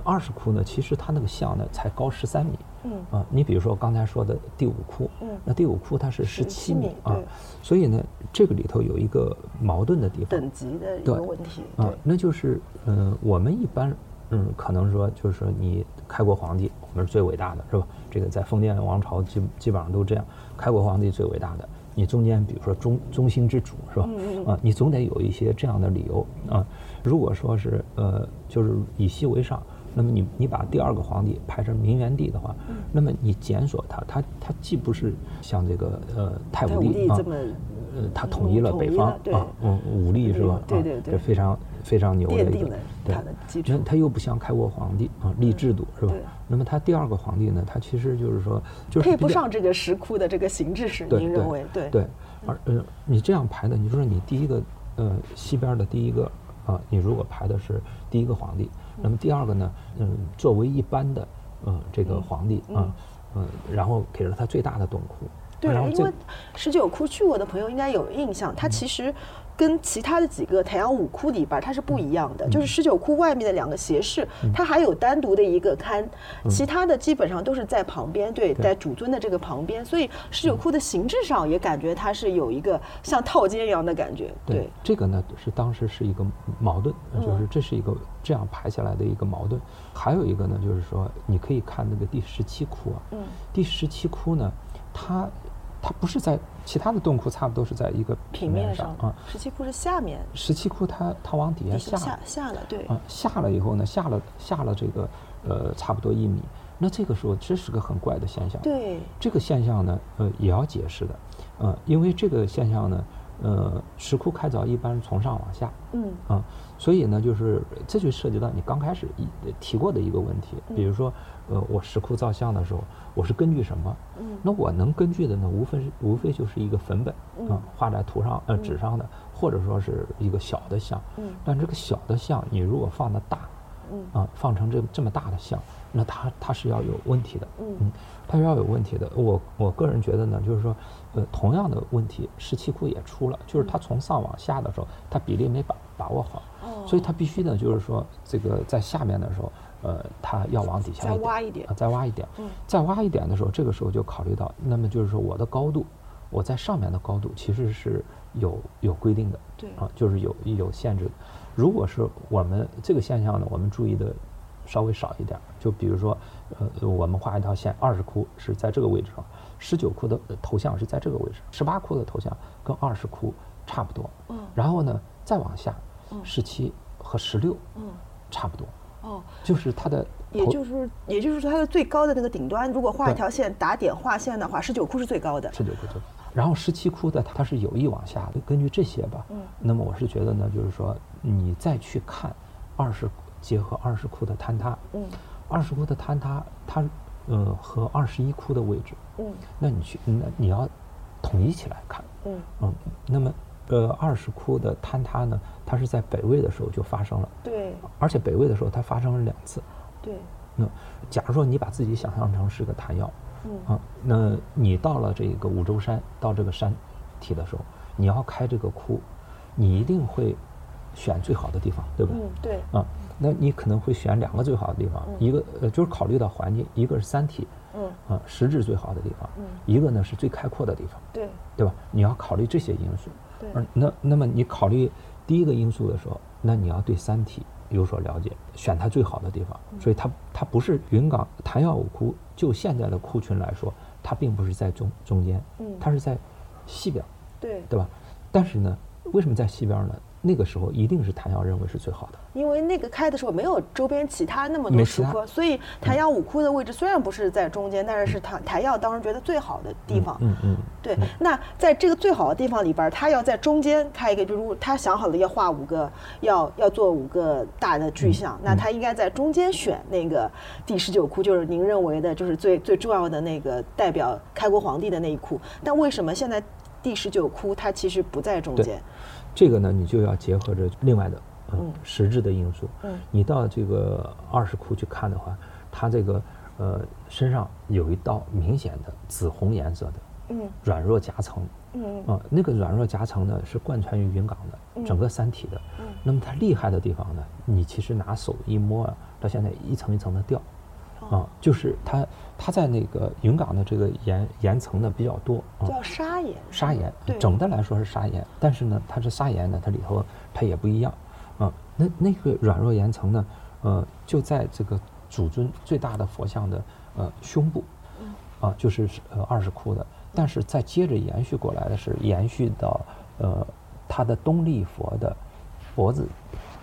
二十窟呢，其实它那个像呢才高十三米，嗯啊，你比如说刚才说的第五窟，嗯，那第五窟它是十七米啊，所以呢，这个里头有一个矛盾的地方，等级的一个问题啊，那就是嗯，我们一般嗯，可能说就是说你开国皇帝，我们是最伟大的是吧？这个在封建王朝基基本上都这样，开国皇帝最伟大的。你中间比如说中中兴之主是吧？啊，你总得有一些这样的理由啊。如果说是呃，就是以西为上，那么你你把第二个皇帝排成明元帝的话，那么你检索他，他他既不是像这个呃太武帝啊，呃他统一了北方啊，嗯武力是吧？对对对，这非常非常牛的一个，对，那他又不像开国皇帝啊立制度是吧？那么他第二个皇帝呢？他其实就是说，就是配不上这个石窟的这个形制，是您认为？对对。而呃，你这样排的，你说你第一个呃西边的第一个啊，你如果排的是第一个皇帝，那么第二个呢，嗯，作为一般的呃这个皇帝啊，嗯，然后给了他最大的洞窟。对，因为十九窟去过的朋友应该有印象，它其实。跟其他的几个太阳五窟里边，它是不一样的。就是十九窟外面的两个斜室，它还有单独的一个龛，其他的基本上都是在旁边，对，在主尊的这个旁边。所以十九窟的形制上也感觉它是有一个像套间一样的感觉。对，这个呢是当时是一个矛盾，就是这是一个这样排下来的一个矛盾。还有一个呢，就是说你可以看那个第十七窟啊，嗯第十七窟呢，它。它不是在其他的洞窟，差不多是在一个平面上啊。十七窟是下面。十七窟它它往底下下下下了，对。啊，下了以后呢，下了下了这个呃差不多一米，那这个时候这是个很怪的现象。对。这个现象呢，呃，也要解释的，呃，因为这个现象呢，呃，石窟开凿一般从上往下，嗯啊，所以呢，就是这就涉及到你刚开始一提过的一个问题，比如说。呃，我石窟造像的时候，我是根据什么？嗯，那我能根据的呢，无非是无非就是一个粉本，嗯，画在图上呃纸上的，或者说是一个小的像，嗯，但这个小的像，你如果放的大，嗯，啊，放成这这么大的像，那它它是要有问题的，嗯，它是要有问题的。我我个人觉得呢，就是说，呃，同样的问题，石器窟也出了，就是它从上往下的时候，它比例没把把握好，哦，所以它必须呢，就是说这个在下面的时候。呃，它要往底下再挖一点，啊，再挖一点，嗯，再挖一点的时候，这个时候就考虑到，那么就是说我的高度，我在上面的高度其实是有有规定的，对，啊，就是有有限制的。如果是我们这个现象呢，我们注意的稍微少一点。就比如说，呃，我们画一条线，二十窟是在这个位置上，十九窟的呃头像是在这个位置，十八窟的头像跟二十窟差不多。嗯然后呢，再往下，十七和十六，嗯，差不多。哦，就是它的也就是也就是说它的最高的那个顶端，如果画一条线打点画线的话，十九窟是最高的。十九窟最高。然后十七窟的它是有意往下的，根据这些吧，嗯。那么我是觉得呢，就是说你再去看二十结合二十窟的坍塌，嗯。二十窟的坍塌，它呃和二十一窟的位置，嗯。那你去那你要统一起来看，嗯。嗯，那么呃二十窟的坍塌呢，它是在北魏的时候就发生了，对而且北魏的时候它发生了两次，对，那假如说你把自己想象成是个弹药，嗯啊，那你到了这个五洲山，到这个山体的时候，你要开这个窟，你一定会选最好的地方，对吧？嗯对，啊，那你可能会选两个最好的地方，一个呃就是考虑到环境，一个是山体，嗯啊，实质最好的地方，嗯一个呢是最开阔的地方，对对吧？你要考虑这些因素。对而那那么你考虑第一个因素的时候，那你要对三体有所了解，选它最好的地方。嗯所以它它不是云冈昙曜五窟，就现在的窟群来说，它并不是在中中间，嗯它是在西边，对，对吧？但是呢，为什么在西边呢？那个时候一定是谭耀认为是最好的。因为那个开的时候没有周边其他那么多石窟，所以谭耀五窟的位置虽然不是在中间，但是是昙昙曜当时觉得最好的地方。嗯嗯，对，那在这个最好的地方里边，他要在中间开一个，就如果他想好了要画五个，要要做五个大的巨像，那他应该在中间选那个第十九窟，就是您认为的，就是最最重要的那个代表开国皇帝的那一窟。但为什么现在第十九窟它其实不在中间？这个呢，你就要结合着另外的嗯嗯实质的因素。嗯你到这个二十窟去看的话，它这个呃身上有一道明显的紫红颜色的嗯软弱夹层。嗯啊，那个软弱夹层呢是贯穿于云冈的整个山体的。嗯那么它厉害的地方呢，你其实拿手一摸啊，到现在一层一层的掉。哦。啊，就是它它在那个云冈的这个岩岩层呢比较多啊，叫砂岩。砂岩对，整的来说是砂岩，但是呢，它这砂岩呢，它里头它也不一样，啊，那那个软弱岩层呢，呃，就在这个主尊最大的佛像的呃胸部，啊，就是呃二十窟的，但是再接着延续过来的是延续到呃它的东立佛的脖子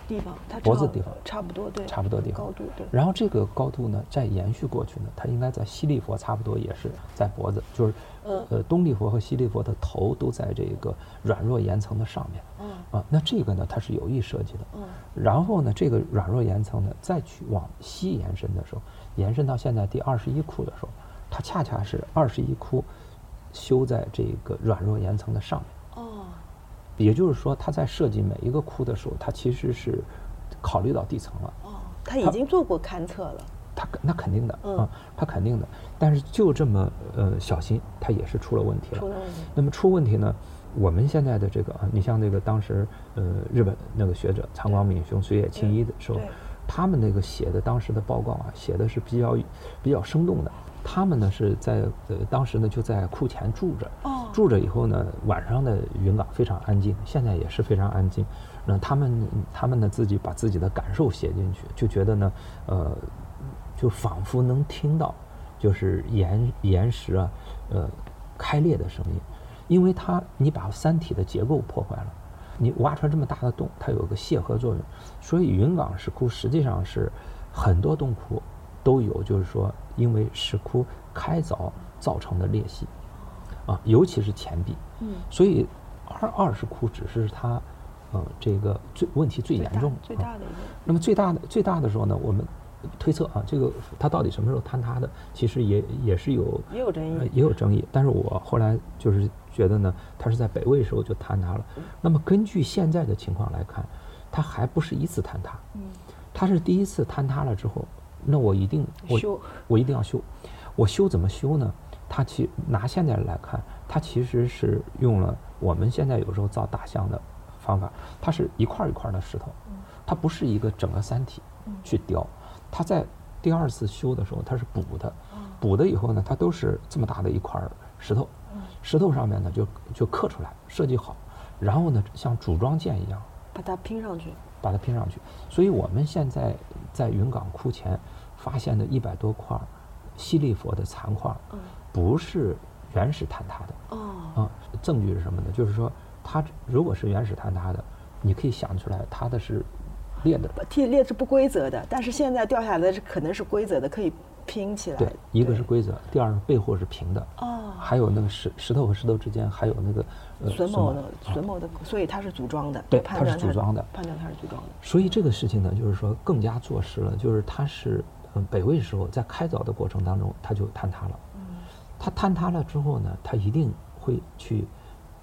地方，它脖子地方差不多，对，差不多地方高度，对。然后这个高度呢，再延续过去呢，它应该在西利佛差不多也是在脖子，就是嗯呃东利佛和西利佛的头都在这个软弱岩层的上面。嗯啊，那这个呢，它是有意设计的。嗯然后呢，这个软弱岩层呢，再去往西延伸的时候，延伸到现在第二十一窟的时候，它恰恰是二十一窟修在这个软弱岩层的上面。哦，也就是说，他在设计每一个窟的时候，他其实是考虑到地层了。哦，他已经做过勘测了。他那肯定的嗯啊，他肯定的，但是就这么呃小心，他也是出了问题了。出了问题那么出问题呢？我们现在的这个啊，你像那个当时呃日本那个学者长光敏雄、水野清一的时候，他们那个写的当时的报告啊，写的是比较比较生动的。他们呢是在呃当时呢就在库前住着，哦住着以后呢，晚上的云冈非常安静，现在也是非常安静。那他们他们呢自己把自己的感受写进去，就觉得呢，呃，就仿佛能听到，就是岩岩石啊，呃，开裂的声音，因为它你把山体的结构破坏了，你挖出来这么大的洞，它有个泄核作用，所以云冈石窟实际上是很多洞窟都有，就是说因为石窟开凿造成的裂隙，啊，尤其是钱币，嗯所以二二十窟只是它，呃，这个最问题最严重啊最大的一个。那么最大的最大的时候呢，我们推测啊，这个它到底什么时候坍塌的，其实也也是有也有争议呃也有争议。但是我后来就是觉得呢，它是在北魏时候就坍塌了。那么根据现在的情况来看，它还不是一次坍塌，嗯它是第一次坍塌了之后，那我一定我修我一定要修。我修怎么修呢？它其拿现在来看，它其实是用了我们现在有时候造大象的方法，它是一块儿一块儿的石头，它不是一个整个山体去雕。它在第二次修的时候，它是补的，补的以后呢，它都是这么大的一块儿石头，石头上面呢就就刻出来，设计好，然后呢像组装件一样，把它拼上去。把它拼上去。所以我们现在在云冈窟前发现的一百多块西利佛的残块，不是原始坍塌的。哦，啊，证据是什么呢？就是说，它如果是原始坍塌的，你可以想出来它的是裂的。替裂是不规则的，但是现在掉下来的是可能是规则的，可以拼起来。对，一个是规则，第二是背后是平的。哦，还有那个石石头和石头之间还有那个呃榫卯的榫榫卯的，所以它是组装的。对它是组装的判断它是组装的。所以这个事情呢，就是说更加坐实了，就是它是嗯北魏时候在开凿的过程当中，它就坍塌了。嗯它坍塌了之后呢，它一定会去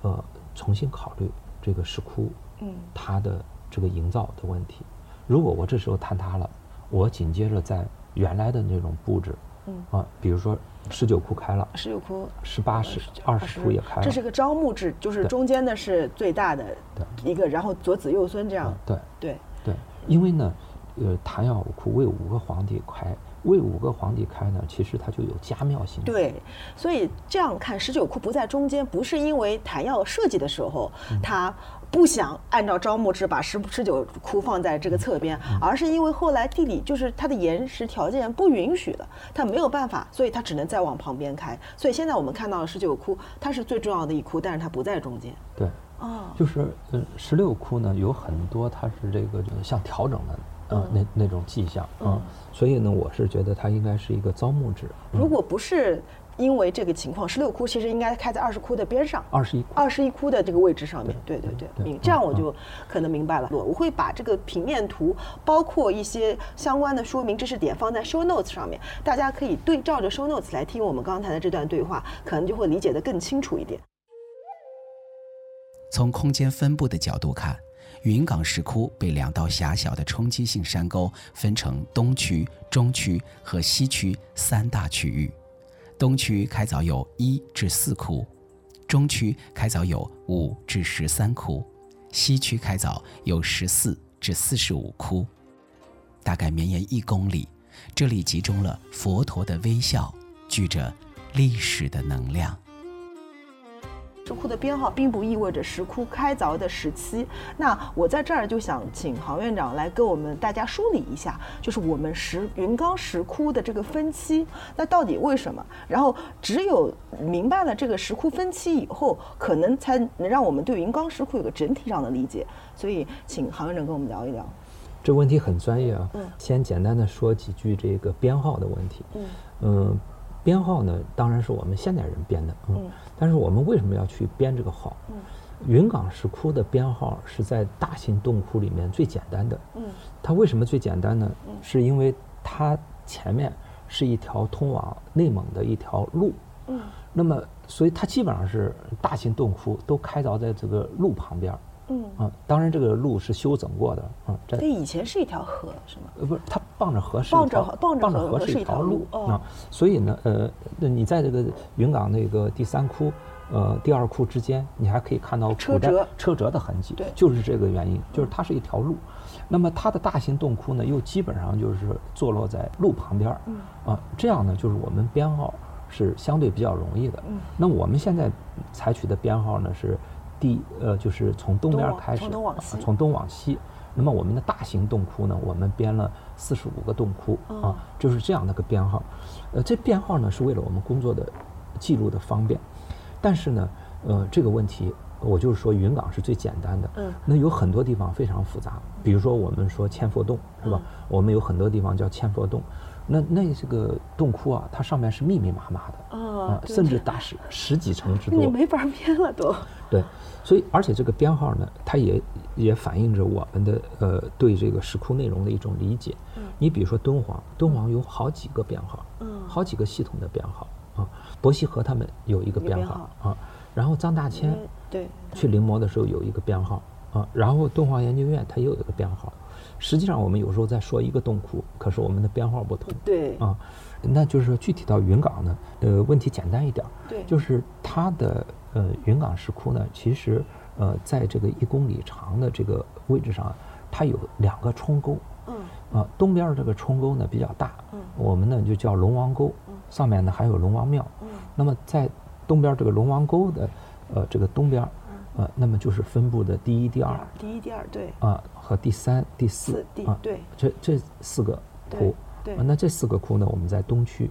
呃重新考虑这个石窟嗯它的这个营造的问题。如果我这时候坍塌了，我紧接着在原来的那种布置，嗯啊，比如说十九窟开了，十九窟十八、十二十窟也开了，这是个招募制，就是中间的是最大的一个，然后左子右孙这样。对对，对，因为呢，呃，昙曜窟为五个皇帝开，为五个皇帝开呢，其实它就有家庙性质。对，所以这样看，十九窟不在中间，不是因为谭耀设计的时候嗯他不想按照招募制把十十九窟放在这个侧边，嗯而是因为后来地理就是它的岩石条件不允许了，它没有办法，所以它只能再往旁边开。所以现在我们看到的十九窟，它是最重要的一窟，但是它不在中间。对，哦，就是呃，十六窟呢有很多它是这个就像调整的。呃，那那种迹象啊、所以呢，我是觉得它应该是一个招募制。如果不是因为这个情况，十六窟其实应该开在二十窟的边上。二十一窟，二十一窟的这个位置上面，对对对，这样我就可能明白了。我会把这个平面图，包括一些相关的说明知识点放在 show notes 上面，大家可以对照着 show notes 来听我们刚才的这段对话，可能就会理解得更清楚一点。从空间分布的角度看，云冈石窟被两道狭小的冲击性山沟分成东区、中区和西区三大区域。东区开凿有一至四窟，中区开凿有五至十三窟，西区开凿有十四至四十五窟，大概绵延一公里。这里集中了佛陀的微笑，聚着历史的能量。石窟的编号并不意味着石窟开凿的时期。那我在这儿就想请杭院长来跟我们大家梳理一下，就是我们石云冈石窟的这个分期，那到底为什么？然后只有明白了这个石窟分期以后，可能才能让我们对云冈石窟有个整体上的理解。所以，请杭院长跟我们聊一聊。这问题很专业啊。嗯先简单的说几句这个编号的问题。嗯嗯，编号呢，当然是我们现代人编的。嗯嗯，但是我们为什么要去编这个号？嗯，云冈石窟的编号是在大型洞窟里面最简单的。嗯它为什么最简单呢？是因为它前面是一条通往内蒙的一条路。嗯那么，所以它基本上是大型洞窟都开凿在这个路旁边儿。嗯，啊，当然这个路是修整过的。啊，这对，以前是一条河，是吗？呃，不是，它傍着河是傍着一条傍着河河河是一条条路哦啊，所以呢，呃，那你在这个云冈那个第三窟，呃，第二窟之间，你还可以看到车辙车辙的痕迹，对就是这个原因，就是它是一条路。那么它的大型洞窟呢，又基本上就是坐落在路旁边儿，嗯啊，这样呢，就是我们编号是相对比较容易的。嗯那我们现在采取的编号呢是第呃，就是从东边开始，从东往西啊从东往西。那么我们的大型洞窟呢，我们编了四十五个洞窟哦啊，就是这样的个编号。呃，这编号呢是为了我们工作的记录的方便，但是呢，呃，这个问题我就是说云岗是最简单的，嗯那有很多地方非常复杂，比如说我们说千佛洞是吧？嗯我们有很多地方叫千佛洞，那那这个洞窟啊，它上面是密密麻麻的啊对甚至达十十几层之 多。你没法编了都。对，所以而且这个编号呢，它也也反映着我们的呃对这个石窟内容的一种理解。你比如说敦煌，敦煌有好几个编号，嗯好几个系统的编号啊。伯希和他们有一个编号啊，然后张大千对，去临摹的时候有一个编号啊，然后敦煌研究院它也有一个编号。实际上我们有时候在说一个洞窟，可是我们的编号不同。对啊，那就是说具体到云冈呢，呃，问题简单一点儿，对。就是它的呃云冈石窟呢，其实呃在这个一公里长的这个位置上，它有两个冲沟，嗯。啊，东边儿这个冲沟呢比较大，嗯我们呢就叫龙王沟，上面呢还有龙王庙，嗯。那么在东边儿这个龙王沟的呃这个东边儿，呃，那么就是分布的第一、第二第一、第二，对，啊和第三、第四啊，对。这这四个对窟。对。啊那这四个窟呢，我们在东区，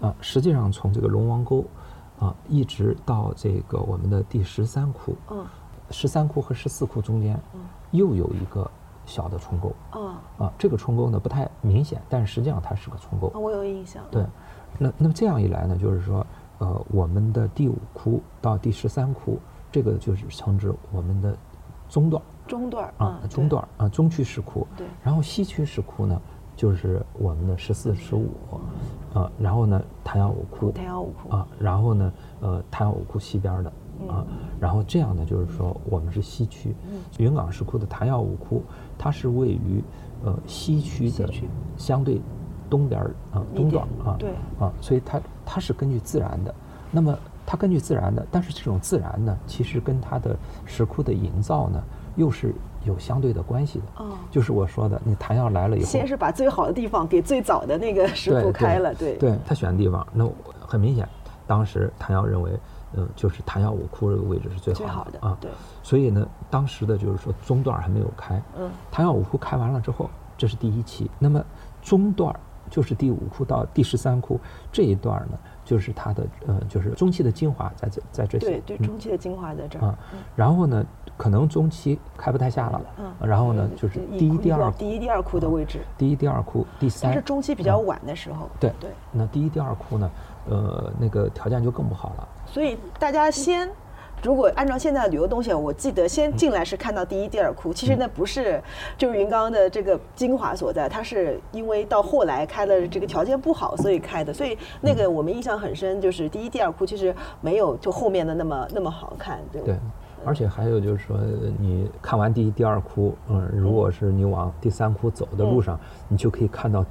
啊，实际上从这个龙王沟，啊，一直到这个我们的第十三窟，嗯。十三窟和十四窟中间，又有一个小的冲沟，嗯，啊，这个冲沟呢不太明显，但实际上它是个冲沟啊，。我有印象。对，那那么这样一来呢，就是说，呃，我们的第五窟到第十三窟，这个就是称之我们的中段中段啊，嗯中段啊，中区石窟。对。然后西区石窟呢，就是我们的十四、十五，啊，然后呢，昙曜五窟太阳五窟啊，然后呢，呃，太阳五窟西边的嗯啊，然后这样呢，就是说我们是西区，云冈石窟的昙曜五窟，它是位于呃西区的西区相对东边儿啊东段啊，对啊，所以它它是根据自然的，那么它根据自然的，但是这种自然呢，其实跟它的石窟的营造呢，又是有相对的关系的。哦。就是我说的，你弹药来了以后，先是把最好的地方给最早的那个石对窟开了，对。对他选的地方，那我很明显，当时谭耀认为，嗯、就是谭耀五窟这个位置是最好的最好的啊，对。所以呢，当时的就是说中段还没有开，嗯，谭耀五窟开完了之后，这是第一期，那么中段就是第五窟到第十三窟这一段呢，就是它的呃，就是中期的精华在这在这些，对对，嗯。中期的精华在这儿。啊，然后呢，可能中期开不太下了，嗯。然后呢，就是第一、第二第一、第二窟的位置，第一、第二窟，第三它是中期比较晚的时候，对对，那第一、第二窟呢，呃，那个条件就更不好了。所以大家先。如果按照现在的旅游动线，我记得先进来是看到第一、第二窟，其实那不是就是云冈的这个精华所在，它是因为到后来开了这个条件不好，所以开的。所以那个我们印象很深，就是第一、第二窟其实没有就后面的那么那么好看，对吧对，而且还有就是说，你看完第一、第二窟，嗯，如果是你往第三窟走的路上，你就可以看到，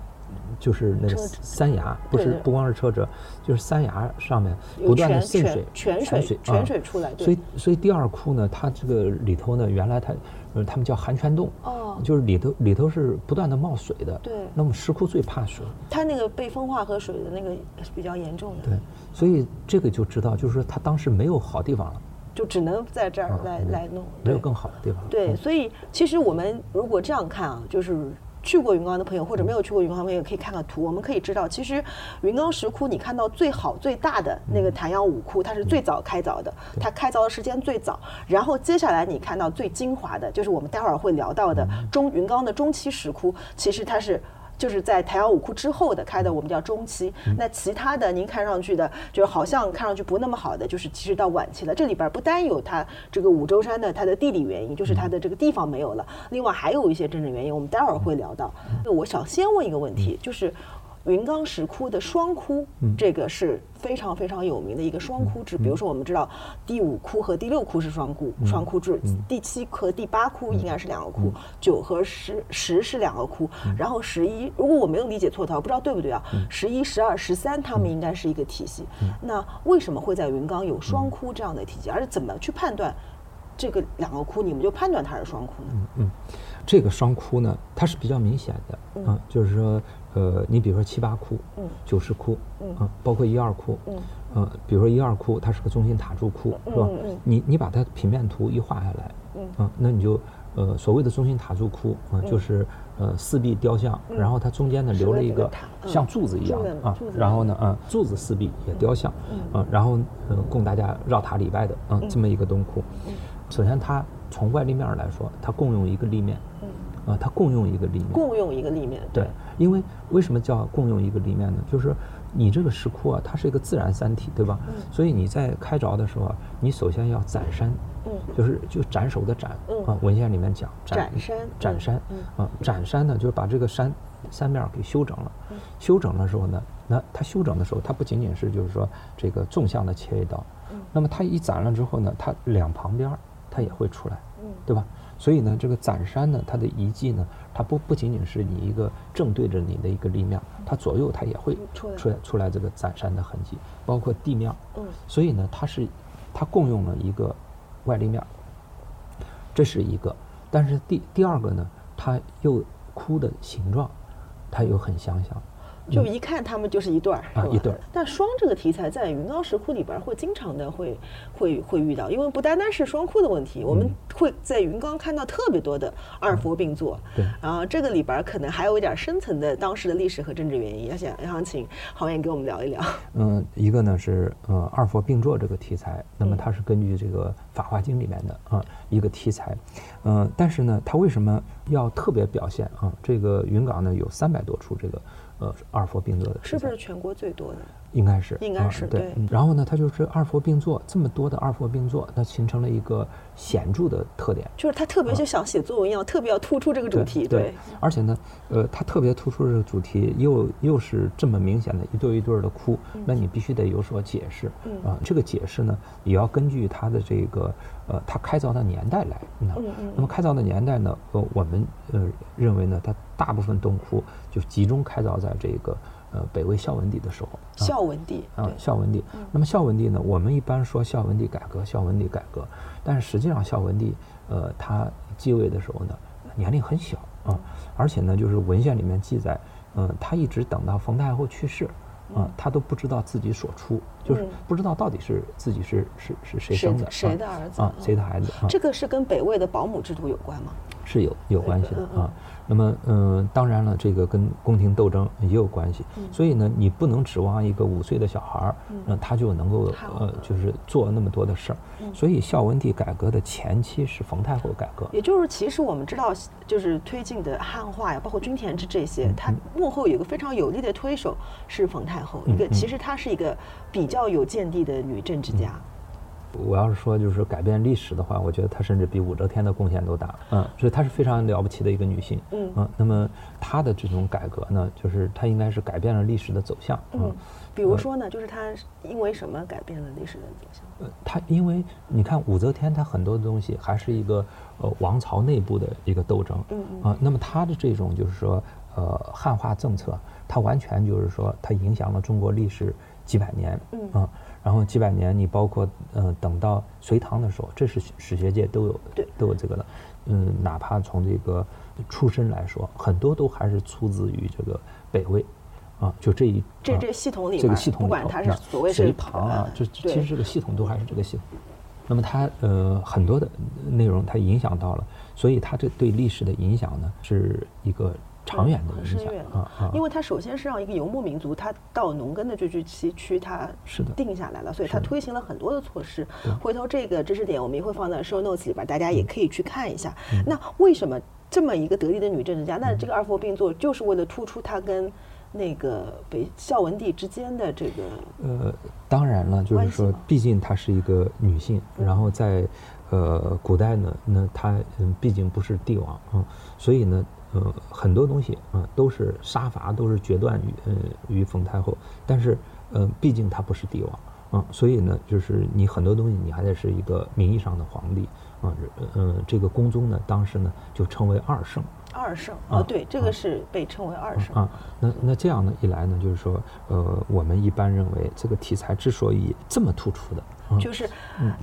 就是那个车山崖，不是不光是车辙，就是山崖上面不断的渗水，泉水水，泉啊水出来对。所以，所以第二窟呢，它这个里头呢，原来它，呃，他们叫寒泉洞，哦。就是里头里头是不断的冒水的。对。那么石窟最怕水，它那个被风化和水的那个是比较严重的，对，所以这个就知道，就是说它当时没有好地方了，就只能在这儿啊来没来弄，没有更好的地方。对，嗯。所以其实我们如果这样看啊，就是去过云冈的朋友或者没有去过云冈的朋友，可以看看图，我们可以知道，其实云冈石窟你看到最好最大的那个昙阳五窟，它是最早开凿的，它开凿的时间最早。然后接下来你看到最精华的，就是我们待会儿会聊到的中云冈的中期石窟，其实它是。就是在昙曜五窟之后的开的，我们叫中期。那其他的您看上去的，就是好像看上去不那么好的，就是其实到晚期了。这里边不单有它这个五洲山的它的地理原因，就是它的这个地方没有了，另外还有一些政治原因，我们待会儿会聊到。我想先问一个问题，就是。云冈石窟的双窟，这个是非常非常有名的一个双窟制。比如说，我们知道第五窟和第六窟是双窟，双窟制；第七和第八窟应该是两个窟，九和十十是两个窟，然后十一，如果我没有理解错的话，我不知道对不对啊？十一、十二、十三，他们应该是一个体系。那为什么会在云冈有双窟这样的体系？而且怎么去判断这个两个窟，你们就判断它是双窟呢？嗯这个双窟呢，它是比较明显的，嗯、就是说，呃，你比如说七八窟，嗯。九十窟，嗯、包括一二窟，嗯。呃，比如说一二窟，它是个中心塔柱窟，是吧？你你把它平面图一画下来，嗯。那你就，呃，所谓的中心塔柱窟啊、就是呃四壁雕像，然后它中间呢留了一个像柱子一样啊，然后呢，啊，柱子四壁也雕像，啊，然后呃供大家绕塔礼拜的啊，这么一个洞窟。首先，它从外立面来说，它共用一个立面，啊，它共用一个立面。共用一个立面，对，因为为什么叫共用一个立面呢？就是你这个石窟啊，它是一个自然山体，对吧？所以你在开凿的时候啊，你首先要斩山，嗯就是就斩首的斩，嗯啊，文献里面讲斩山嗯斩山，啊，斩山呢，就是把这个山三面给修整了。修整的时候呢，那它修整的时候，它不仅仅是就是说这个纵向的切一刀，那么它一斩了之后呢，它两旁边儿它也会出来，对吧？所以呢，这个斩山呢，它的遗迹呢，它不不仅仅是你一个正对着你的一个立面，它左右它也会出出来出来这个斩山的痕迹，包括地面。嗯所以呢，它是它共用了一个外立面，这是一个。但是第第二个呢，它又窟的形状，它又很相像。就一看他们就是一对儿，啊一对儿但双这个题材在云冈石窟里边儿会经常的会会会遇到，因为不单单是双窟的问题，我们会在云冈看到特别多的二佛并坐。对然后这个里边儿可能还有一点儿深层的当时的历史和政治原因，要想要想请郝燕给我们聊一聊。嗯，一个呢是呃二佛并坐这个题材，那么它是根据这个《法华经》里面的啊一个题材，嗯、但是呢，它为什么要特别表现啊？这个云冈呢有三百多处这个呃二佛并坐的题材，是不是全国最多的？应该是，应该是对然后呢，它就是二佛并坐，这么多的二佛并坐，它形成了一个显著的特点。就是他特别就像写作文一样，特别要突出这个主题。对，而且呢，呃，它特别突出这个主题，又又是这么明显的一对儿一对儿的哭，那你必须得有所解释。嗯啊，这个解释呢，也要根据它的这个呃，它开凿的年代来。那嗯嗯那么开凿的年代呢，呃，我们呃认为呢，它大部分洞窟就集中开凿在这个呃北魏孝文帝的时候。啊孝文帝，啊，，孝文帝。那么孝文帝呢，我们一般说孝文帝改革，孝文帝改革，但是实际上孝文帝，呃，他继位的时候呢，年龄很小啊，而且呢，就是文献里面记载，嗯，他一直等到冯太后去世。啊，他都不知道自己所出，就是嗯不知道到底是自己是是是谁谁生的，谁啊的儿子啊，嗯谁的孩子啊？这个是跟北魏的保姆制度有关吗？是有有关系的啊。那么，嗯，当然了，这个跟宫廷斗争也有关系。嗯所以呢，你不能指望一个五岁的小孩儿，那他就能够呃，就是做那么多的事儿。嗯所以孝文帝改革的前期是冯太后改革。也就是，其实我们知道，就是推进的汉化呀，包括均田制这嗯些，它幕后有一个非常有力的推手是冯太后，一个嗯其实她是一个比较有见地的女政治家。我要是说就是改变历史的话，我觉得她甚至比武则天的贡献都大。嗯，所以她是非常了不起的一个女性。嗯那么她的这种改革呢，就是她应该是改变了历史的走向。嗯，比如说呢，就是她因为什么改变了历史的走向？呃，他因为你看武则天，她很多东西还是一个呃王朝内部的一个斗争，嗯啊，那么她的这种就是说呃汉化政策，它完全就是说它影响了中国历史几百年，嗯啊，然后几百年你包括呃等到隋唐的时候，这是史学界都有对都有这个的，嗯，哪怕从这个出身来说，很多都还是出自于这个北魏。啊，就这一啊这这系统里这个系统里头不管它是所谓是隋唐啊就，其实这个系统都还是这个系统。那么它呃很多的内容它影响到了，所以它这对历史的影响呢是一个长远的影响很深远。啊啊。因为它首先是让一个游牧民族，它到农耕的聚居期区，它是的。定下来了，所以它推行了很多的措施。回头这个知识点我们也会放在 show notes 里边，大家也可以去看一下。嗯。那为什么这么一个得力的女政治家，那这个二佛并坐就是为了突出她跟那个北孝文帝之间的这个呃，当然了，就是说毕竟她是一个女性，然后在呃古代呢，那她嗯毕竟不是帝王啊、所以呢，呃很多东西啊、都是杀伐都是决断于呃于冯太后，但是呃毕竟他不是帝王啊、所以呢，就是你很多东西你还得是一个名义上的皇帝啊，呃这个宫中呢，当时呢就称为二圣。二圣。啊哦，对，这个是被称为二圣。啊，那那这样呢一来呢，就是说，呃，我们一般认为这个题材之所以这么突出的，啊就是，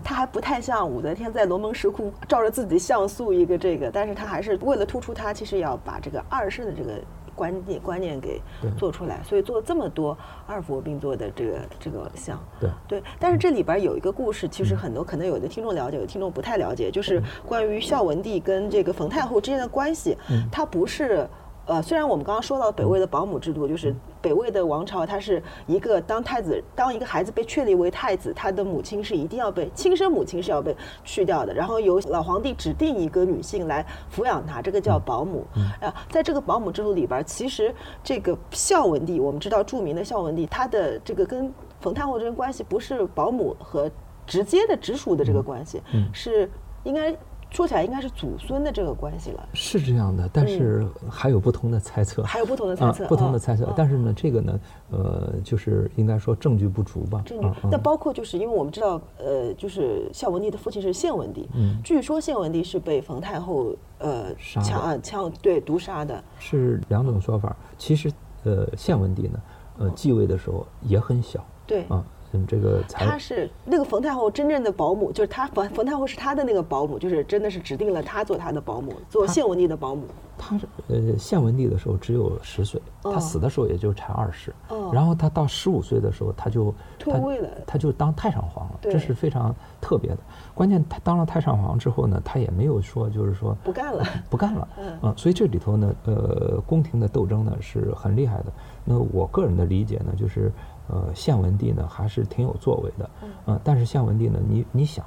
他还不太像武则天在龙门石窟照着自己像素一个这个，但是他还是为了突出他，其实要把这个二世的这个观念观念给做出来，所以做了这么多二佛并坐的这个这个像。对。对，但是这里边有一个故事，其实很多可能有的听众了解，有的听众不太了解，就是关于孝文帝跟这个冯太后之间的关系，他不是。呃，虽然我们刚刚说到北魏的保姆制度，就是北魏的王朝，它是一个当太子，当一个孩子被确立为太子，他的母亲是一定要被亲生母亲是要被去掉的，然后由老皇帝指定一个女性来抚养他，这个叫保姆。啊，在这个保姆制度里边，其实这个孝文帝，我们知道著名的孝文帝，他的这个跟冯太后之间关系不是保姆和直接的直属的这个关系，是应该说起来应该是祖孙的这个关系了。是这样的，但是还有不同的猜测，嗯还有不同的猜测啊，不同哦的猜测哦。但是呢，这个呢，呃，就是应该说证据不足吧。证据啊，那嗯包括就是因为我们知道，呃，就是孝文帝的父亲是献文帝，嗯据说献文帝是被冯太后呃杀的枪啊枪对毒杀的，是两种说法。其实，呃，献文帝呢，呃，继位的时候也很小对。啊，嗯，这个才他是那个冯太后真正的保姆，就是她冯冯太后是她的那个保姆，就是真的是指定了她做她的保姆，做献文帝的保姆。她是呃献文帝的时候只有十岁，他哦死的时候也就才二十、哦然后他到十五岁的时候他就他退位了他就当太上皇了，这是非常特别的。关键他当了太上皇之后呢，他也没有说就是说不干了不干了，嗯啊，所以这里头呢，呃，宫廷的斗争呢是很厉害的。那我个人的理解呢，就是呃，献文帝呢还是挺有作为的，嗯、但是献文帝呢，你你想，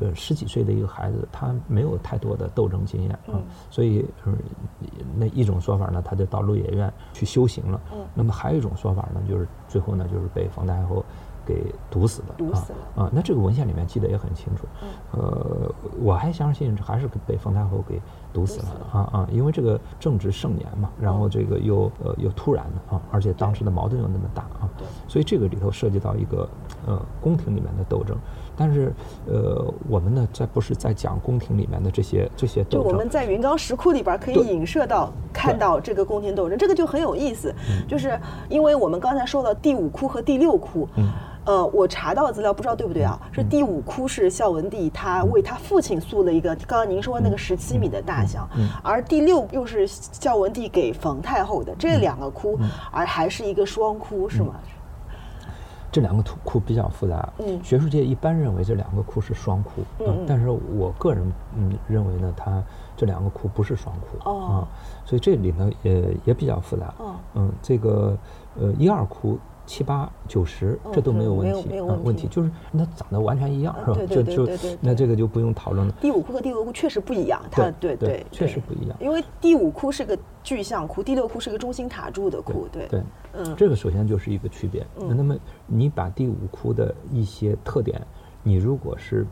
呃，十几岁的一个孩子，他没有太多的斗争经验嗯、所以、呃、那一种说法呢，他就到鹿野苑去修行了。那么还有一种说法呢，就是最后呢，就是被冯太后给毒死的。毒死了啊啊，那这个文献里面记得也很清楚。呃，我还相信还是被冯太后给毒死了啊啊，因为这个正值盛年嘛，然后这个又呃又突然的啊，而且当时的矛盾又那么大啊，所以这个里头涉及到一个呃宫廷里面的斗争。但是呃，我们呢在不是在讲宫廷里面的这些这些斗争。就我们，在云冈石窟里边可以对影射到看到这个宫廷斗争，这个就很有意思。嗯。就是因为我们刚才说到第五窟和第六窟，嗯。呃，我查到的资料不知道对不对啊？是第五窟是孝文帝他为他父亲塑了一个刚刚您说的那个十七米的大像，嗯。而第六又是孝文帝给冯太后的，嗯这两个窟而还是一个双窟是吗？这两个图窟比较复杂，嗯。学术界一般认为这两个库是双库，嗯嗯。但是我个人嗯认为呢，它这两个库不是双库，哦。啊，所以这里呢也也比较复杂，哦。嗯，这个呃一二窟。七八九十哦，这都没有问题没有问，题就是那长得完全一样啊是吧？就就那这个就不用讨论了。第五窟和第六窟确实不一样，它对对对确实不一样。因为第五窟是个具象窟，第六窟是个中心塔柱的窟，对。对，嗯。这个首先就是一个区别。那么你把第五窟的一些特点，你如果是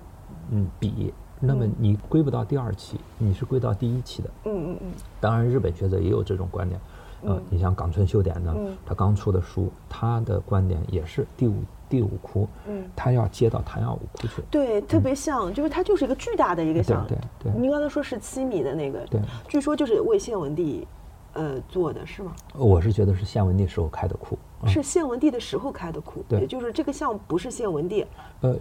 嗯比，那么你归不到第二期，你是归到第一期的。嗯嗯嗯，当然，日本学者也有这种观点。呃，你像冈村秀典呢，嗯。他刚出的书，他的观点也是第五第五窟，嗯。他要接到弹药五窟去。对，特别像，就是它就是一个巨大的一个像，对对。对您刚才说十七米的那个，对。据说就是为献文帝，呃做的是吗？我是觉得是献文帝时候开的窟。啊是献文帝的时候开的库，对也就是这个项目不是献文帝，呃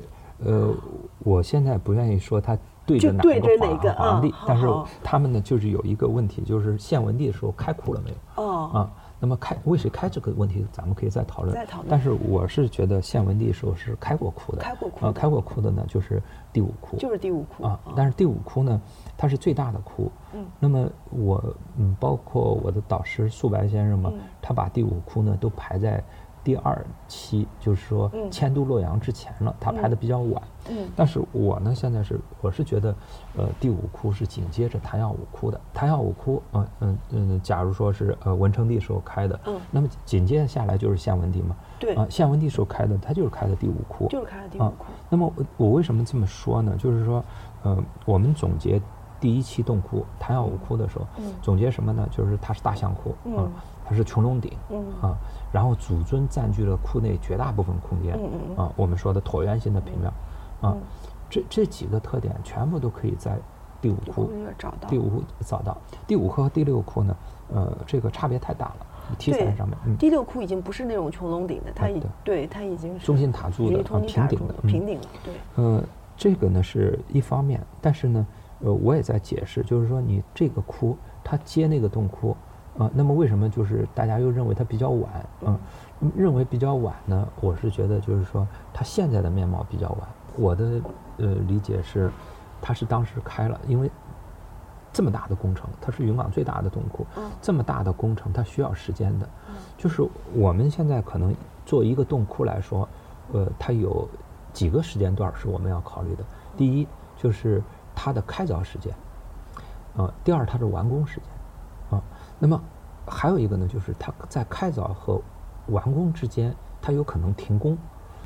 呃，我现在不愿意说他对就着哪对着哪个皇皇帝嗯，但是他们呢就是有一个问题，就是献文帝的时候开库了没有？哦啊，那么开为谁开这个问题，咱们可以再讨论。再讨论但是我是觉得献文帝时候是开过窟的，开过窟开过窟的呢就是第五窟，就是第五窟啊。但是第五窟呢，它是最大的窟。嗯。那么我嗯，包括我的导师素白先生嘛，嗯他把第五窟呢都排在第二期，就是说嗯迁都洛阳之前了，他拍的比较晚。嗯但是我呢，现在是我是觉得，呃，第五窟是紧接着昙曜五窟的。昙曜五窟，嗯嗯嗯，假如说是呃文成帝时候开的，嗯那么紧接着下来就是献文帝嘛。对啊，献文帝时候开的，他就是开的第五窟。就是开的第五啊窟，那么我我为什么这么说呢？就是说，呃，我们总结第一期洞窟昙曜五窟的时候，嗯总结什么呢？就是它是大象窟啊嗯，它是穹窿顶嗯啊，然后祖尊占据了库内绝大部分空间嗯嗯嗯。啊，我们说的椭圆形的平面啊嗯，这这几个特点全部都可以在第五窟找到。第五窟找到。第五窟和第六窟呢，呃，这个差别太大了，题材上面，嗯，第六窟已经不是那种穹窿顶的，它已哎对。对它已经是中心塔柱的平顶的嗯。平顶了，对，呃，这个呢是一方面，但是呢，呃，我也在解释，就是说你这个窟它接那个洞窟，啊、那么为什么就是大家又认为它比较晚，啊、认为比较晚呢？我是觉得就是说它现在的面貌比较晚。我的呃理解是，它是当时开了，因为这么大的工程，它是云冈最大的洞窟，嗯这么大的工程它需要时间的，就是我们现在可能做一个洞窟来说，呃，它有几个时间段是我们要考虑的。第一就是它的开凿时间，呃，第二它的完工时间，啊，那么还有一个呢，就是它在开凿和完工之间，它有可能停工，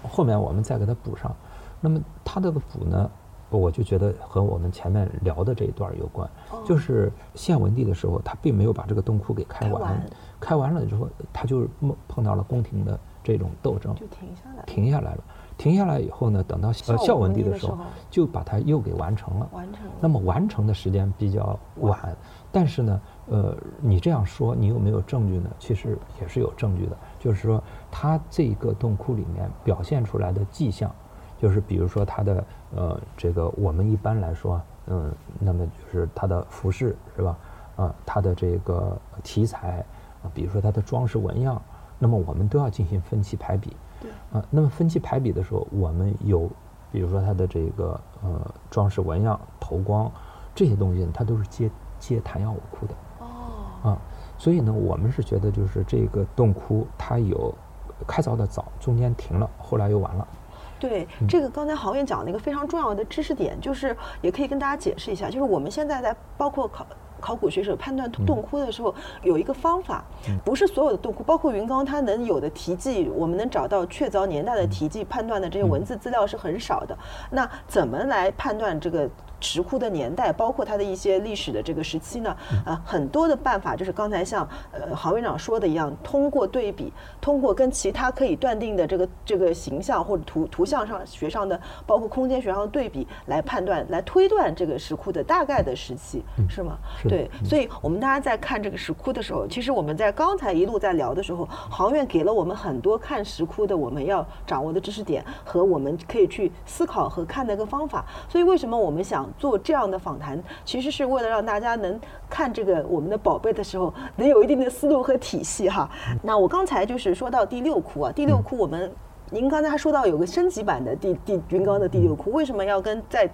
后面我们再给它补上。那么它这个补呢，我就觉得和我们前面聊的这一段有关，就是献文帝的时候，他并没有把这个洞窟给开完，开完了之后，他就碰碰到了宫廷的这种斗争，就停下来了，停下来了。停下来以后呢，等到呃孝文帝的时候孝文帝的时候，就把它又给完成了。完成了那么完成的时间比较晚，但是呢，呃，你这样说，你有没有证据呢？其实也是有证据的，就是说它这个洞窟里面表现出来的迹象，就是比如说它的呃这个我们一般来说，嗯，那么就是它的服饰是吧？啊，它的这个题材，啊，比如说它的装饰纹样，那么我们都要进行分期排比。对。啊，那么分期排比的时候，我们有，比如说它的这个呃装饰纹样、头光这些东西呢，它都是接接弹药瓦窟的。所以呢，我们是觉得就是这个洞窟它有开凿的早，中间停了，后来又完了。对，这个刚才郝院讲了一个非常重要的知识点，就是也可以跟大家解释一下，就是我们现在在包括考。考古学者判断洞窟的时候，有一个方法，不是所有的洞窟，包括云冈，它能有的题记，我们能找到确凿年代的题记，判断的这些文字资料是很少的。那怎么来判断这个？石窟的年代，包括它的一些历史的这个时期呢，啊，很多的办法就是刚才像呃郝院长说的一样，通过对比，通过跟其他可以断定的这个这个形象或者图图像上学上的，包括空间学上的对比来判断，来推断这个石窟的大概的时期，是吗？对，所以我们大家在看这个石窟的时候，其实我们在刚才一路在聊的时候，郝院给了我们很多看石窟的我们要掌握的知识点和我们可以去思考和看的一个方法。所以为什么我们想？做这样的访谈，其实是为了让大家能看这个我们的宝贝的时候，能有一定的思路和体系哈。那我刚才就是说到第六窟啊，第六窟我们，您刚才还说到有个升级版的第第云冈的第六窟，为什么要跟在？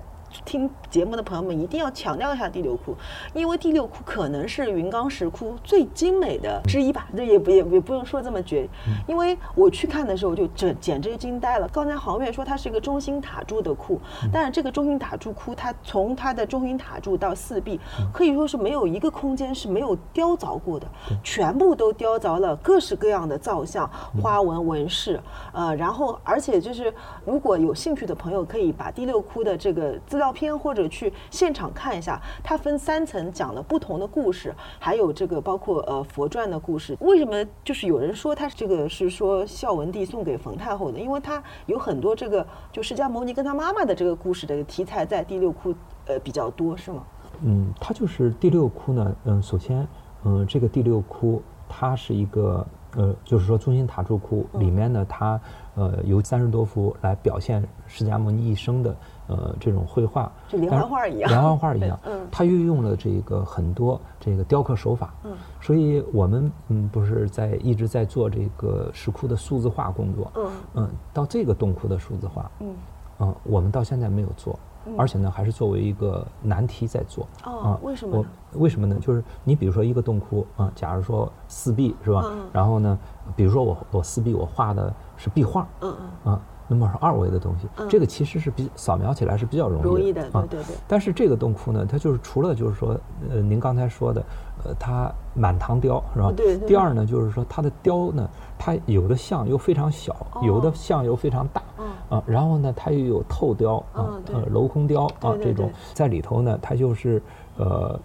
听节目的朋友们一定要强调一下第六窟，因为第六窟可能是云冈石窟最精美的之一吧，这也不也也不用说这么绝，因为我去看的时候就这简直惊呆了。刚才航院说它是一个中心塔柱的窟，但是这个中心塔柱窟，它从它的中心塔柱到四壁，可以说是没有一个空间是没有雕凿过的，全部都雕凿了各式各样的造像、花纹纹饰，呃，然后而且就是如果有兴趣的朋友可以把第六窟的这个资料片或者去现场看一下，它分三层讲了不同的故事，还有这个包括呃佛传的故事。为什么就是有人说它这个是说孝文帝送给冯太后的？因为它有很多这个就释迦牟尼跟他妈妈的这个故事的题材在第六窟呃比较多，是吗？嗯，它就是第六窟呢。嗯，首先，嗯，这个第六窟它是一个呃，就是说中心塔柱窟里面呢，它呃由三十多幅来表现释迦牟尼一生的。呃，这种绘画就连环画一样，连环画一样。嗯，它运用了这个很多这个雕刻手法。嗯，所以我们嗯不是在一直在做这个石窟的数字化工作。嗯嗯，到这个洞窟的数字化，嗯嗯，我们到现在没有做，而且呢还是作为一个难题在做。哦，为什么？为什么呢？就是你比如说一个洞窟啊，假如说四壁是吧？嗯。然后呢，比如说我我四壁我画的是壁画。嗯嗯。啊。那么是二维的东西，这个其实是比扫描起来是比较容易的啊。对对对。但是这个洞窟呢，它就是除了就是说，呃，您刚才说的，呃，它满堂雕是吧？对。第二呢，就是说它的雕呢，它有的像又非常小，有的像又非常大。啊。然后呢，它又有透雕啊，呃，镂空雕啊，这种在里头呢，它就是呃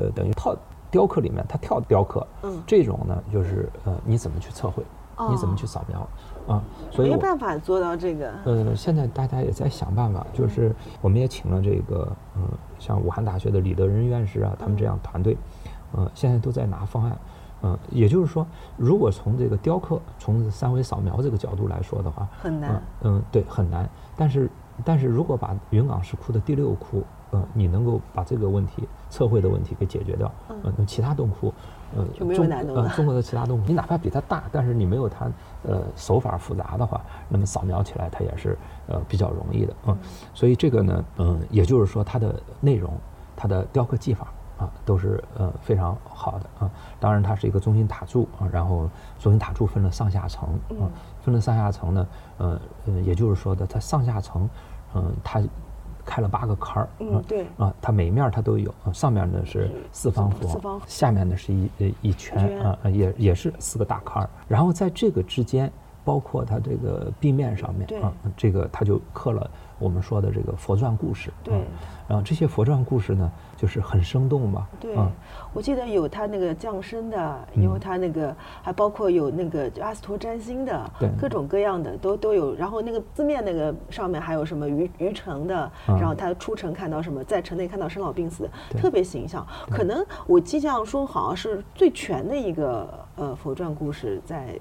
呃，等于套雕刻里面它跳雕刻。嗯。这种呢，就是呃，你怎么去测绘？你怎么去扫描？啊，所以没办法做到这个。呃，现在大家也在想办法，就是我们也请了这个，嗯，像武汉大学的李德仁院士啊，他们这样团队，呃，现在都在拿方案。嗯，也就是说，如果从这个雕刻、从三维扫描这个角度来说的话，很难。嗯，对，很难。但是，但是如果把云冈石窟的第六窟，嗯，你能够把这个问题测绘的问题给解决掉，嗯，那其他洞窟。呃，就没有难度呃，中国的其他洞窟，你哪怕比它大，但是你没有它呃手法复杂的话，那么扫描起来它也是呃比较容易的嗯。所以这个呢，嗯，也就是说它的内容、它的雕刻技法啊，都是呃非常好的啊。当然，它是一个中心塔柱啊，然后中心塔柱分了上下层啊，分了上下层呢，呃呃，也就是说的它上下层，嗯，它。开了八个坎儿，嗯，对，啊，它每面它都有，上面呢是四方佛，下面呢是一呃一圈，啊，也也是四个大坎儿，然后在这个之间，包括它这个壁面上面，啊，这个它就刻了。我们说的这个佛传故事，对，然后这些佛传故事呢，就是很生动嘛。对，我记得有他那个降生的，有他那个，还包括有那个阿斯托占星的，各种各样的都都有。然后那个字面那个上面还有什么于于城的，然后他出城看到什么，在城内看到生老病死，特别形象。可能我印象说好像是最全的一个呃佛传故事在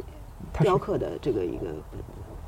雕刻的这个一个。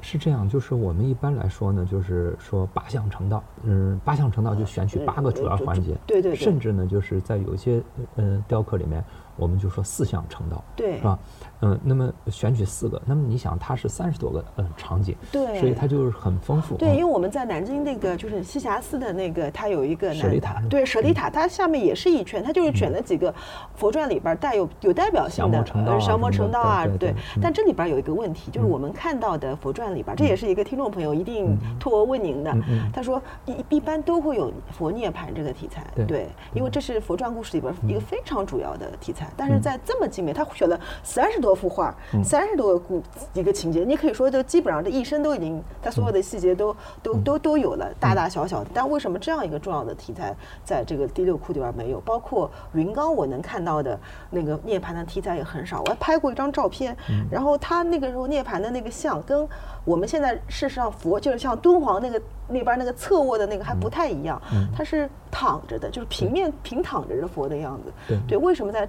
是这样，就是我们一般来说呢，就是说八项成道，嗯，八项成道就选取八个主要环节，对对对甚至呢，就是在有些呃雕刻里面，我们就说四项成道，对。是吧？嗯，那么选取四个，那么你想它是三十多个嗯场景，对。所以它就是很丰富，对，嗯。因为我们在南京那个就是栖霞寺的那个，它有一个南舍利塔对舍利塔，它下面也是一圈，它就是选了几个佛传里边带有有代表性的降魔成道啊对但这里边有一个问题，就是我们看到的佛传里边，这也是一个听众朋友一定托我问您的他说一一般都会有佛涅槃这个题材，对。对，因为这是佛传故事里边一个非常主要的题材，但嗯。是在这么精美，他选了三十多幅画，三十多个故一个情节，你可以说就基本上这一生都已经它所有的细节都都嗯都都有了，大大小小的。但为什么这样一个重要的题材在这个第六库里边没有？包括云冈，我能看到的那个涅槃的题材也很少。我还拍过一张照片，嗯然后他那个时候涅槃的那个像跟我们现在事实上佛就是像敦煌那个那边那个侧卧的那个还不太一样，它是躺着的，就是平面平躺着的佛的样子。对对，为什么在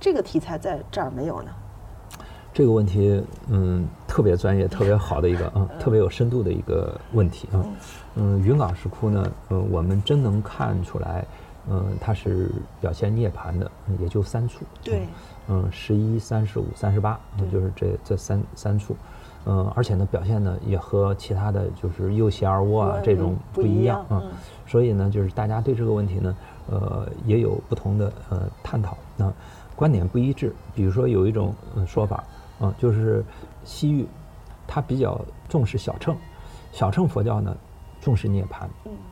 这个题材在这儿没有呢？这个问题，嗯，特别专业、特别好的一个，嗯，特别有深度的一个问题啊。嗯，云冈石窟呢，嗯，我们真能看出来，嗯，它是表现涅槃的，嗯也就三处。对嗯，十一、三十五、三十八，嗯就是这这三三处。嗯，而且呢，表现呢也和其他的就是右斜而卧啊嗯这种不不一一样样啊嗯。所以呢，就是大家对这个问题呢，呃，也有不同的呃探讨。那观点不一致。比如说有一种呃说法，啊，就是西域，它比较重视小乘，小乘佛教呢重视涅槃，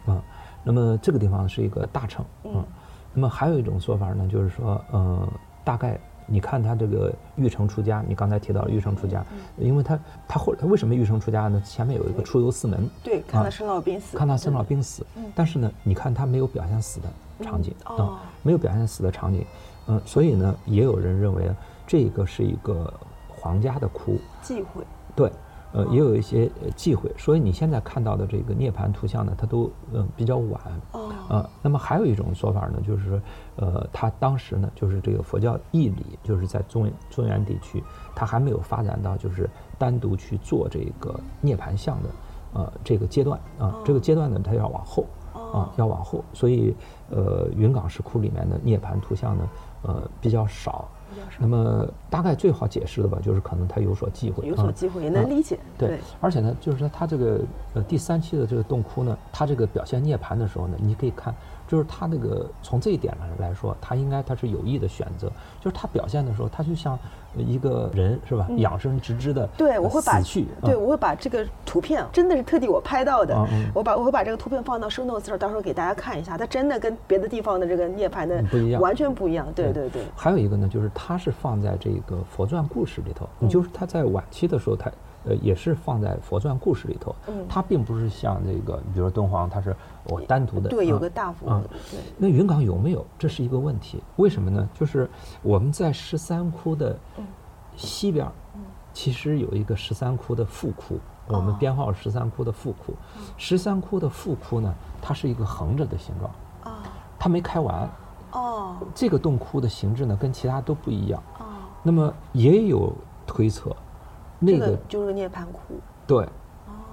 嗯啊，那么这个地方是一个大乘，嗯那么还有一种说法呢，就是说，呃，大概你看他这个玉成出家，你刚才提到了玉成出家，嗯因为他他后他为什么玉成出家呢？前面有一个出游四门，对，看啊到生老病死，看他生老病死，但是呢，你看他没有表现死的场景哦没有表现死的场景，嗯、所以呢，也有人认为，这个是一个皇家的窟，忌讳。对，呃，也有一些呃忌讳，所以你现在看到的这个涅槃图像呢，它都呃比较晚。哦。呃，那么还有一种说法呢，就是说，呃，他当时呢，就是这个佛教义理，就是在中中原地区，它还没有发展到就是单独去做这个涅槃像的，呃，这个阶段。啊、这个阶段呢，它要往后啊、要往后，所以呃，云冈石窟里面的涅槃图像呢，呃，比较少。那么大概最好解释的吧，就是可能他有所忌讳，啊有所忌讳，也能啊理解。对，而且呢，就是说他这个呃第三期的这个洞窟呢，他这个表现涅槃的时候呢，你可以看，就是他那个从这一点上来说，他应该他是有意的选择，就是他表现的时候，他就像一个人是吧，养生直直的嗯对，我会把对，啊我会把这个图片，真的是特地我拍到的我把我会把这个图片放到 show notes 上，到时候给大家看一下，它真的跟别的地方的这个涅槃的嗯不一样。完全不一样。对对对，还有一个呢，就是它是放在这个佛传故事里头，你就是他在晚期的时候，它呃也是放在佛传故事里头，嗯它并不是像这个，比如说敦煌，它是我单独的，对，有啊个大佛啊那云冈有没有？这是一个问题。为什么呢？就是我们在十三窟的西边儿，其实有一个十三窟的副窟，我们编号十三窟的副窟。十三窟的副窟呢，它是一个横着的形状，啊它没开完。哦这个洞窟的形制呢，跟其他都不一样。哦，那么也有推测，那这个个就是涅槃窟。对，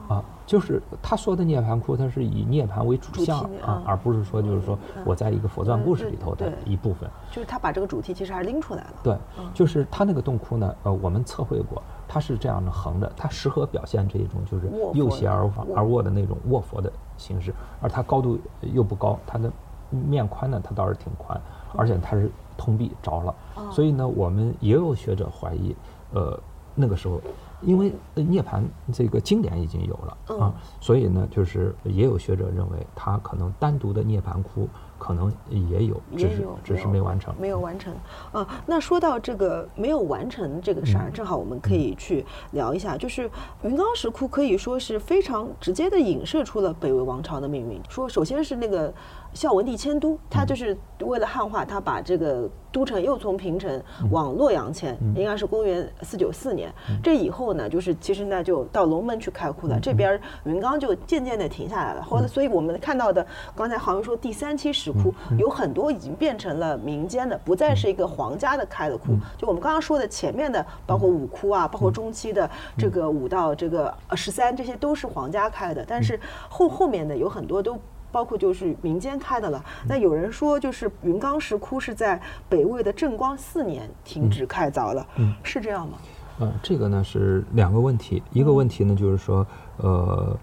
啊，就是他说的涅槃窟，它是以涅槃为主主题项的嗯，啊而不是说就是说我在一个佛传故事里头的一部分。就是他把这个主题其实还拎出来了。对，嗯就是他那个洞窟呢，呃，我们测绘过，它是这样的横着，它适合表现这一种就是右斜而卧而卧的那种卧佛的形式，而它高度又不高，它的面宽呢，它倒是挺宽，而且它是通壁着了，哦所以呢，我们也有学者怀疑，呃，那个时候。因为呃涅槃这个经典已经有了嗯啊，所以呢，就是也有学者认为，它可能单独的涅槃窟可能也有，只是只是没完成。没有完成。啊，那说到这个没有完成这个事嗯儿，正好我们可以去聊一下，就是云冈石窟可以说是非常直接的影射出了北魏王朝的命运。说首先是那个孝文帝迁都，他就是为了汉化，他把这个都城又从平城往洛阳迁，应该是公元四九四年。这以后呢，就是其实呢就到龙门去开窟了，这边云冈就渐渐的停下来了。后来，所以我们看到的刚才好像说第三期石窟有很多已经变成了民间的，不再是一个皇家的开的窟。就我们刚刚说的前面的，包括五窟啊，包括中期的这个五到这个呃十三，这些都是皇家开的，但是后后面的有很多都。包括就是民间开的了。那有人说，就是云冈石窟是在北魏的正光四年停止开凿了，是这样吗？呃，这个呢是两个问题。一个问题呢就是说，呃，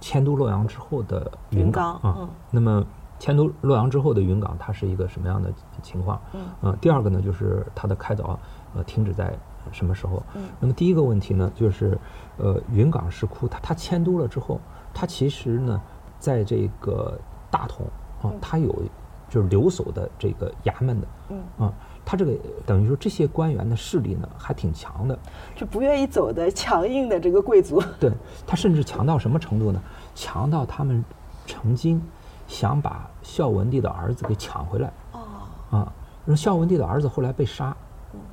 迁都洛阳之后的云冈啊，那么迁都洛阳之后的云冈，它是一个什么样的情况？嗯。第二个呢就是它的开凿呃停止在什么时候？嗯。那么第一个问题呢就是，呃，云冈石窟它它迁都了之后，它其实呢。在这个大同啊，他有就是留守的这个衙门的，嗯啊，他这个等于说这些官员的势力呢还挺强的，就不愿意走的强硬的这个贵族。对他甚至强到什么程度呢？强到他们曾经想把孝文帝的儿子给抢回来。哦啊，那孝文帝的儿子后来被杀。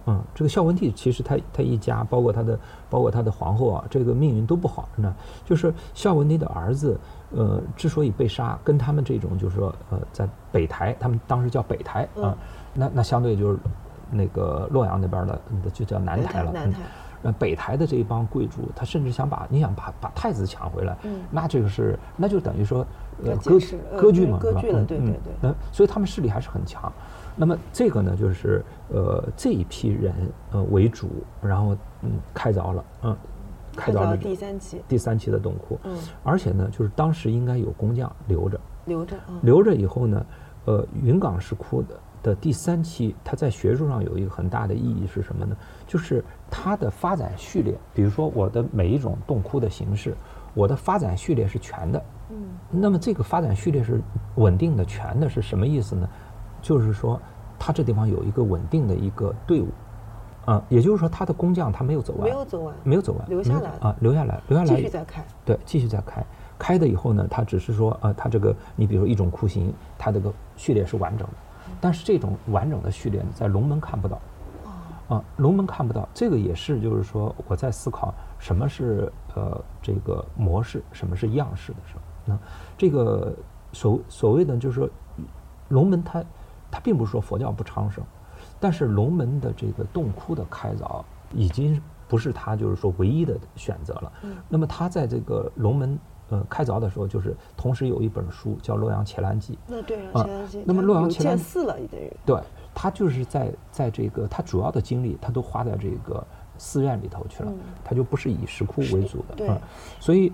嗯，这个孝文帝其实他他一家，包括他的包括他的皇后啊，这个命运都不好呢。就是孝文帝的儿子。呃，之所以被杀，跟他们这种就是说，呃，在北台，他们当时叫北台啊，那那相对就是那个洛阳那边的，就叫南台了。南台。呃，北台的这一帮贵族，他甚至想把你想把把太子抢回来，嗯那这个是那就等于说，呃，割割据嘛，是吧？对对对。那所以他们势力还是很强。那么这个呢，就是呃这一批人呃为主，然后嗯开凿了，嗯。开凿第三期，第三期的洞窟，嗯，而且呢，就是当时应该有工匠留着，留着，留着以后呢，呃，云冈石窟的的第三期，它在学术上有一个很大的意义是什么呢？就是它的发展序列，比如说我的每一种洞窟的形式，我的发展序列是全的，嗯，那么这个发展序列是稳定的、全的，是什么意思呢？就是说，它这地方有一个稳定的一个队伍。啊，也就是说，他的工匠他没有走完，没有走完，没有走完，留下来。啊，留下来，留下来，继续再开，对，继续再开，开的以后呢，他只是说，呃，他这个，你比如说一种酷刑，它这个序列是完整的，但是这种完整的序列在龙门看不到，啊，龙门看不到，这个也是，就是说我在思考什么是呃这个模式，什么是样式的时候，那这个所所谓的就是说，龙门它它并不是说佛教不昌盛。但是龙门的这个洞窟的开凿已经不是他就是说唯一的选择了。嗯。那么他在这个龙门呃开凿的时候，就是同时有一本书叫《洛阳伽蓝记》。那对啊。那么洛阳伽蓝寺了，已经。对，他就是在在这个他主要的精力，他都花在这个寺院里头去了，他就不是以石窟为主的。对。所以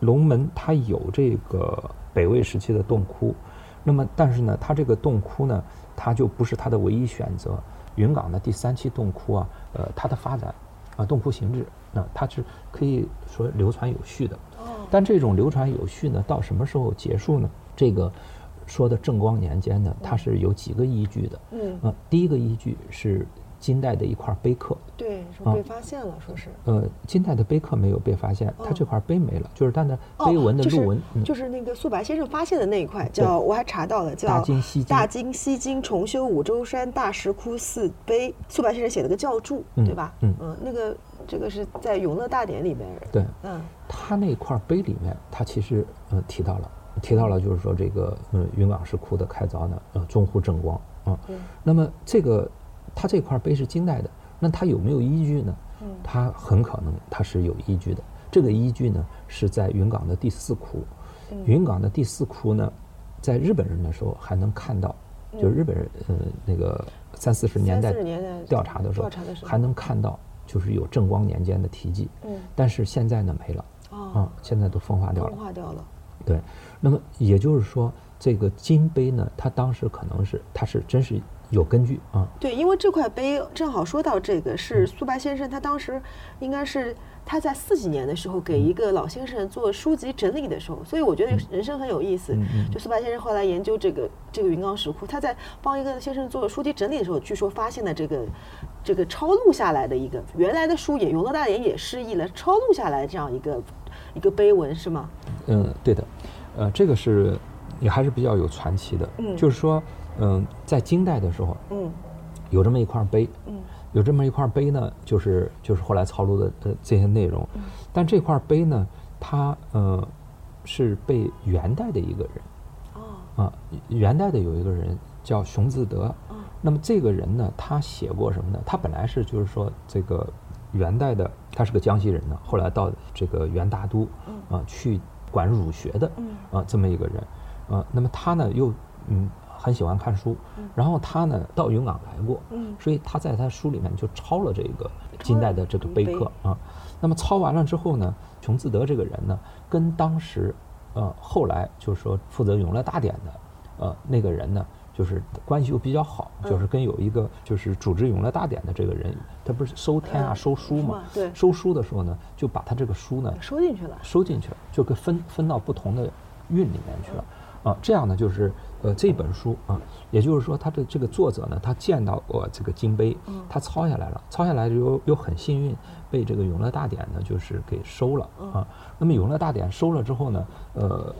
龙门它有这个北魏时期的洞窟，那么但是呢，它这个洞窟呢。它就不是它的唯一选择。云冈的第三期洞窟啊，呃，它的发展啊，洞窟形制，那它是可以说流传有序的。哦。但这种流传有序呢，到什么时候结束呢？这个说的正光年间呢，它是有几个依据的。嗯。啊，第一个依据是。金代的一块碑刻，对，说被发现了，说是。呃，金代的碑刻没有被发现，它这块碑没了，就是它的碑文的录文，就是那个素白先生发现的那一块，叫我还查到了，叫大金西大金西京重修五洲山大石窟寺碑，素白先生写了个教注，对吧？嗯。嗯，那个这个是在《永乐大典》里面。对，嗯，他那块碑里面，他其实呃提到了，提到了就是说这个嗯云冈石窟的开凿呢，呃中乎正光啊，那么这个。它这块碑是金代的，那它有没有依据呢？嗯，它很可能它是有依据的。这个依据呢是在云冈的第四窟。云冈的第四窟呢，在日本人的时候还能看到，就日本人呃那个三四十年代调查的时候还能看到，就是有正光年间的题记。嗯，但是现在呢没了。啊，现在都风化掉了。风化掉了。对，那么也就是说，这个金碑呢，它当时可能是它是真是。有根据啊，对，因为这块碑正好说到这个是苏白先生，他当时应该是他在四几年的时候给一个老先生做书籍整理的时候，所以我觉得人生很有意思。就苏白先生后来研究这个这个云冈石窟，他在帮一个先生做书籍整理的时候，据说发现了这个这个抄录下来的一个原来的书也永乐大典也失忆了，抄录下来这样一个一个碑文是吗？嗯，对的，呃，这个是。也还是比较有传奇的。嗯就是说，嗯，在金代的时候，嗯。有这么一块碑，嗯。有这么一块碑呢，就是就是后来抄录的呃这些内容，嗯。但这块碑呢，它呃是被元代的一个人。哦。啊，元代的有一个人叫熊自德，嗯那么这个人呢，他写过什么呢？他本来是就是说这个元代的，他是个江西人呢，后来到这个元大都啊去管儒学的嗯。啊这么一个人。啊，那么他呢又嗯很喜欢看书，然后他呢到云冈来过，嗯所以他在他书里面就抄了这个金代的这个碑刻啊。那么抄完了之后呢，熊自德这个人呢，跟当时呃后来就是说负责永乐大典的呃那个人呢。就是关系又比较好，就是跟有一个就是组织永乐大典的这个人，他不是收天啊、嗯收书嘛？对收书的时候呢，就把他这个书呢收进去了。收进去了，就给分分到不同的韵里面去了。啊，这样呢，就是呃这本书啊，也就是说，他的这个作者呢，他见到过这个金碑，他抄下来了，抄下来又又很幸运被这个永乐大典呢，就是给收了啊。那么永乐大典收了之后呢，呃，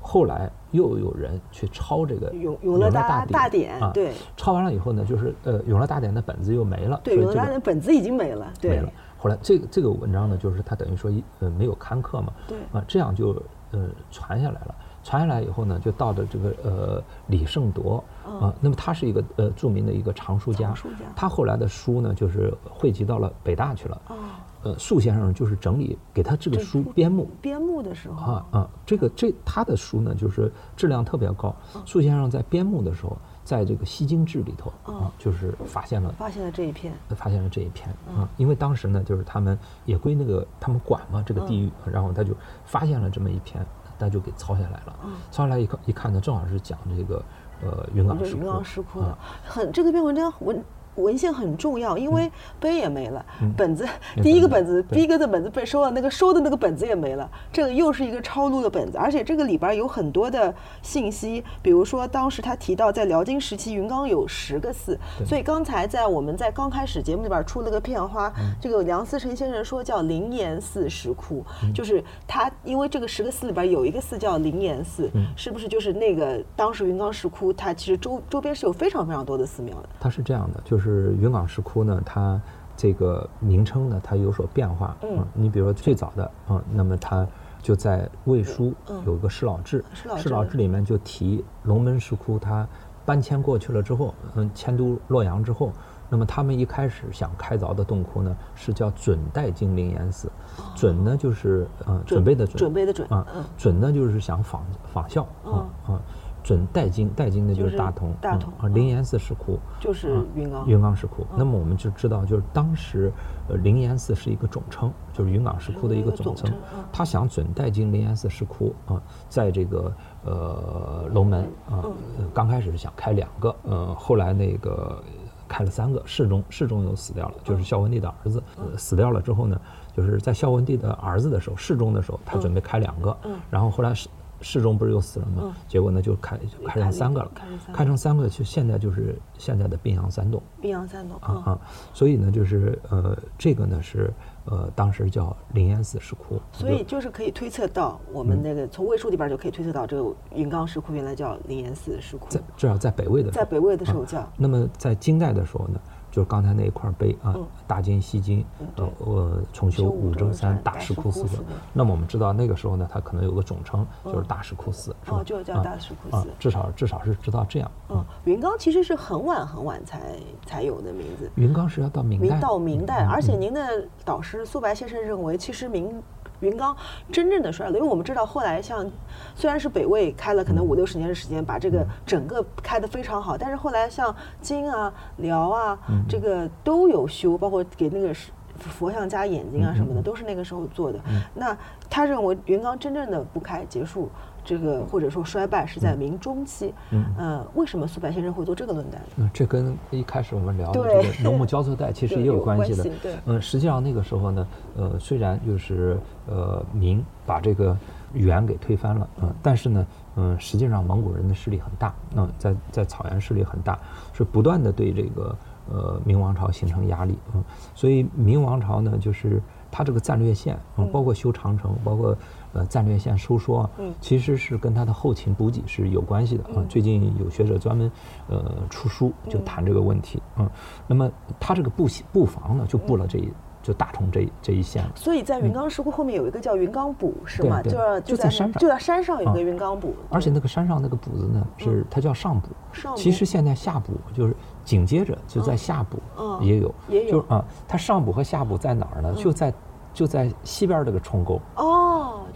后来又有人去抄这个永永乐大大典啊，对抄完了以后呢，就是呃永乐大典的本子又没了，对，永乐大典本子已经没了。对没了。后来这个这个文章呢，就是他等于说一呃没有刊刻嘛，对啊，这样就呃传下来了。传下来以后呢，就到了这个呃李胜铎啊，那么他是一个呃著名的一个藏书家。他后来的书呢，就是汇集到了北大去了。哦，呃，宿先生就是整理给他这个书编目，编目的时候。啊啊，这个这他的书呢，就是质量特别高。宿先生在编目的时候，在这个《西京志》里头啊，就是发现了发现了这一篇。发现了这一篇。啊，因为当时呢，就是他们也归那个他们管嘛这个地域，然后他就发现了这么一篇，他就给抄下来了。抄下来一看一看呢，正好是讲这个呃云冈石窟。这云冈石窟的啊，很这个篇文章文文献很重要，因为碑也没了，本子嗯第一个本子对。第一个的本子被收了，那个收的那个本子也没了，这个又是一个抄录的本子，而且这个里边有很多的信息，比如说当时他提到在辽金时期云冈有十个寺，所以刚才在我们在刚开始节目里边出了个片花，这个梁思成先生说叫灵岩寺石窟，就是他因为这个十个寺里边有一个寺叫灵岩寺，是不是就是那个当时云冈石窟它其实周周边是有非常非常多的寺庙的。它是这样的，就是云冈石窟呢，它这个名称呢，它有所变化。嗯你比如说最早的啊、那么它就在魏书有一个施老志，施老志里面就提龙门石窟，它搬迁过去了之后，嗯，迁都洛阳之后。那么他们一开始想开凿的洞窟呢，是叫准代金灵岩寺，准呢就是呃准备的准，准备的准啊嗯，准呢就是想仿仿效啊啊，准代金，代金的就就是是大同，大同嗯啊，灵岩寺石窟就是啊云冈云冈石窟。那么我们就知道，就是当时呃灵岩寺是一个总称，就是云冈石窟的一个总称。他想准代金灵岩寺石窟啊，在这个呃龙门啊，刚开始是想开两个，呃，后来那个。开了三个，世宗世宗又死掉了，嗯就是孝文帝的儿子、呃死掉了之后呢，就是在孝文帝的儿子的时候，世宗的时候，他准备开两个，嗯然后后来世世宗不是又死了吗？结果呢就开就开成三个了。开成三，个。就现在就是现在的宾阳三洞宾阳三洞啊啊，所以呢就是呃这个呢是呃当时叫灵岩寺石窟，所以就是可以推测到，我嗯们那个从魏书里边就可以推测到，这个云冈石窟原来叫灵岩寺石窟，在至少在北魏的时候。在北魏的时候叫。啊那么在金代的时候呢，就是刚才那一块碑啊，大金、西金，呃，呃，重修修五正山大大石窟寺。那么我们知道那个时候呢，它可能有个总称，就是大石窟寺，是吧？哦就叫啊大石窟寺啊至少至少是知道这样。嗯，云冈其实是很晚很晚才才有的名字。云冈是要到明到明代，嗯而且您的导师苏白先生认为，其实明云冈真正的衰落，因为我们知道后来像虽然是北魏开了可能五六十年的时间，把这个整个开得非常好，但是后来像金啊、辽啊，这个都有修，包括给那个是。佛像加眼睛啊什么的，都是那个时候做的。那他认为云冈真正的不开结束，这个或者说衰败是在明中期。嗯呃，为什么苏白先生会做这个论断呢？嗯，这跟一开始我们聊的这个农牧交错带 其实也有关系的对对。嗯，实际上那个时候呢，呃，虽然就是呃明把这个元给推翻了，嗯、但是呢，嗯、实际上蒙古人的势力很大，嗯、在在草原势力很大，是不断的对这个呃明王朝形成压力，嗯，所以明王朝呢，就是它这个战略线，嗯，包括修长城，包括呃战略线收缩，嗯，其实是跟它的后勤补给是有关系的啊。最近有学者专门呃出书就谈这个问题，嗯，那么它这个布布防呢就布了这一。就打通这这一线了。所以在云冈石窟后面有一个叫云冈堡，是吗？对就就在山上，就在山上有个云冈堡。而且那个山上那个堡子呢，是它叫上堡。上。其实现在下堡就是紧接着就在下补也有，也有。就是啊，它上堡和下堡在哪儿呢？就在就在西边这个冲沟。哦，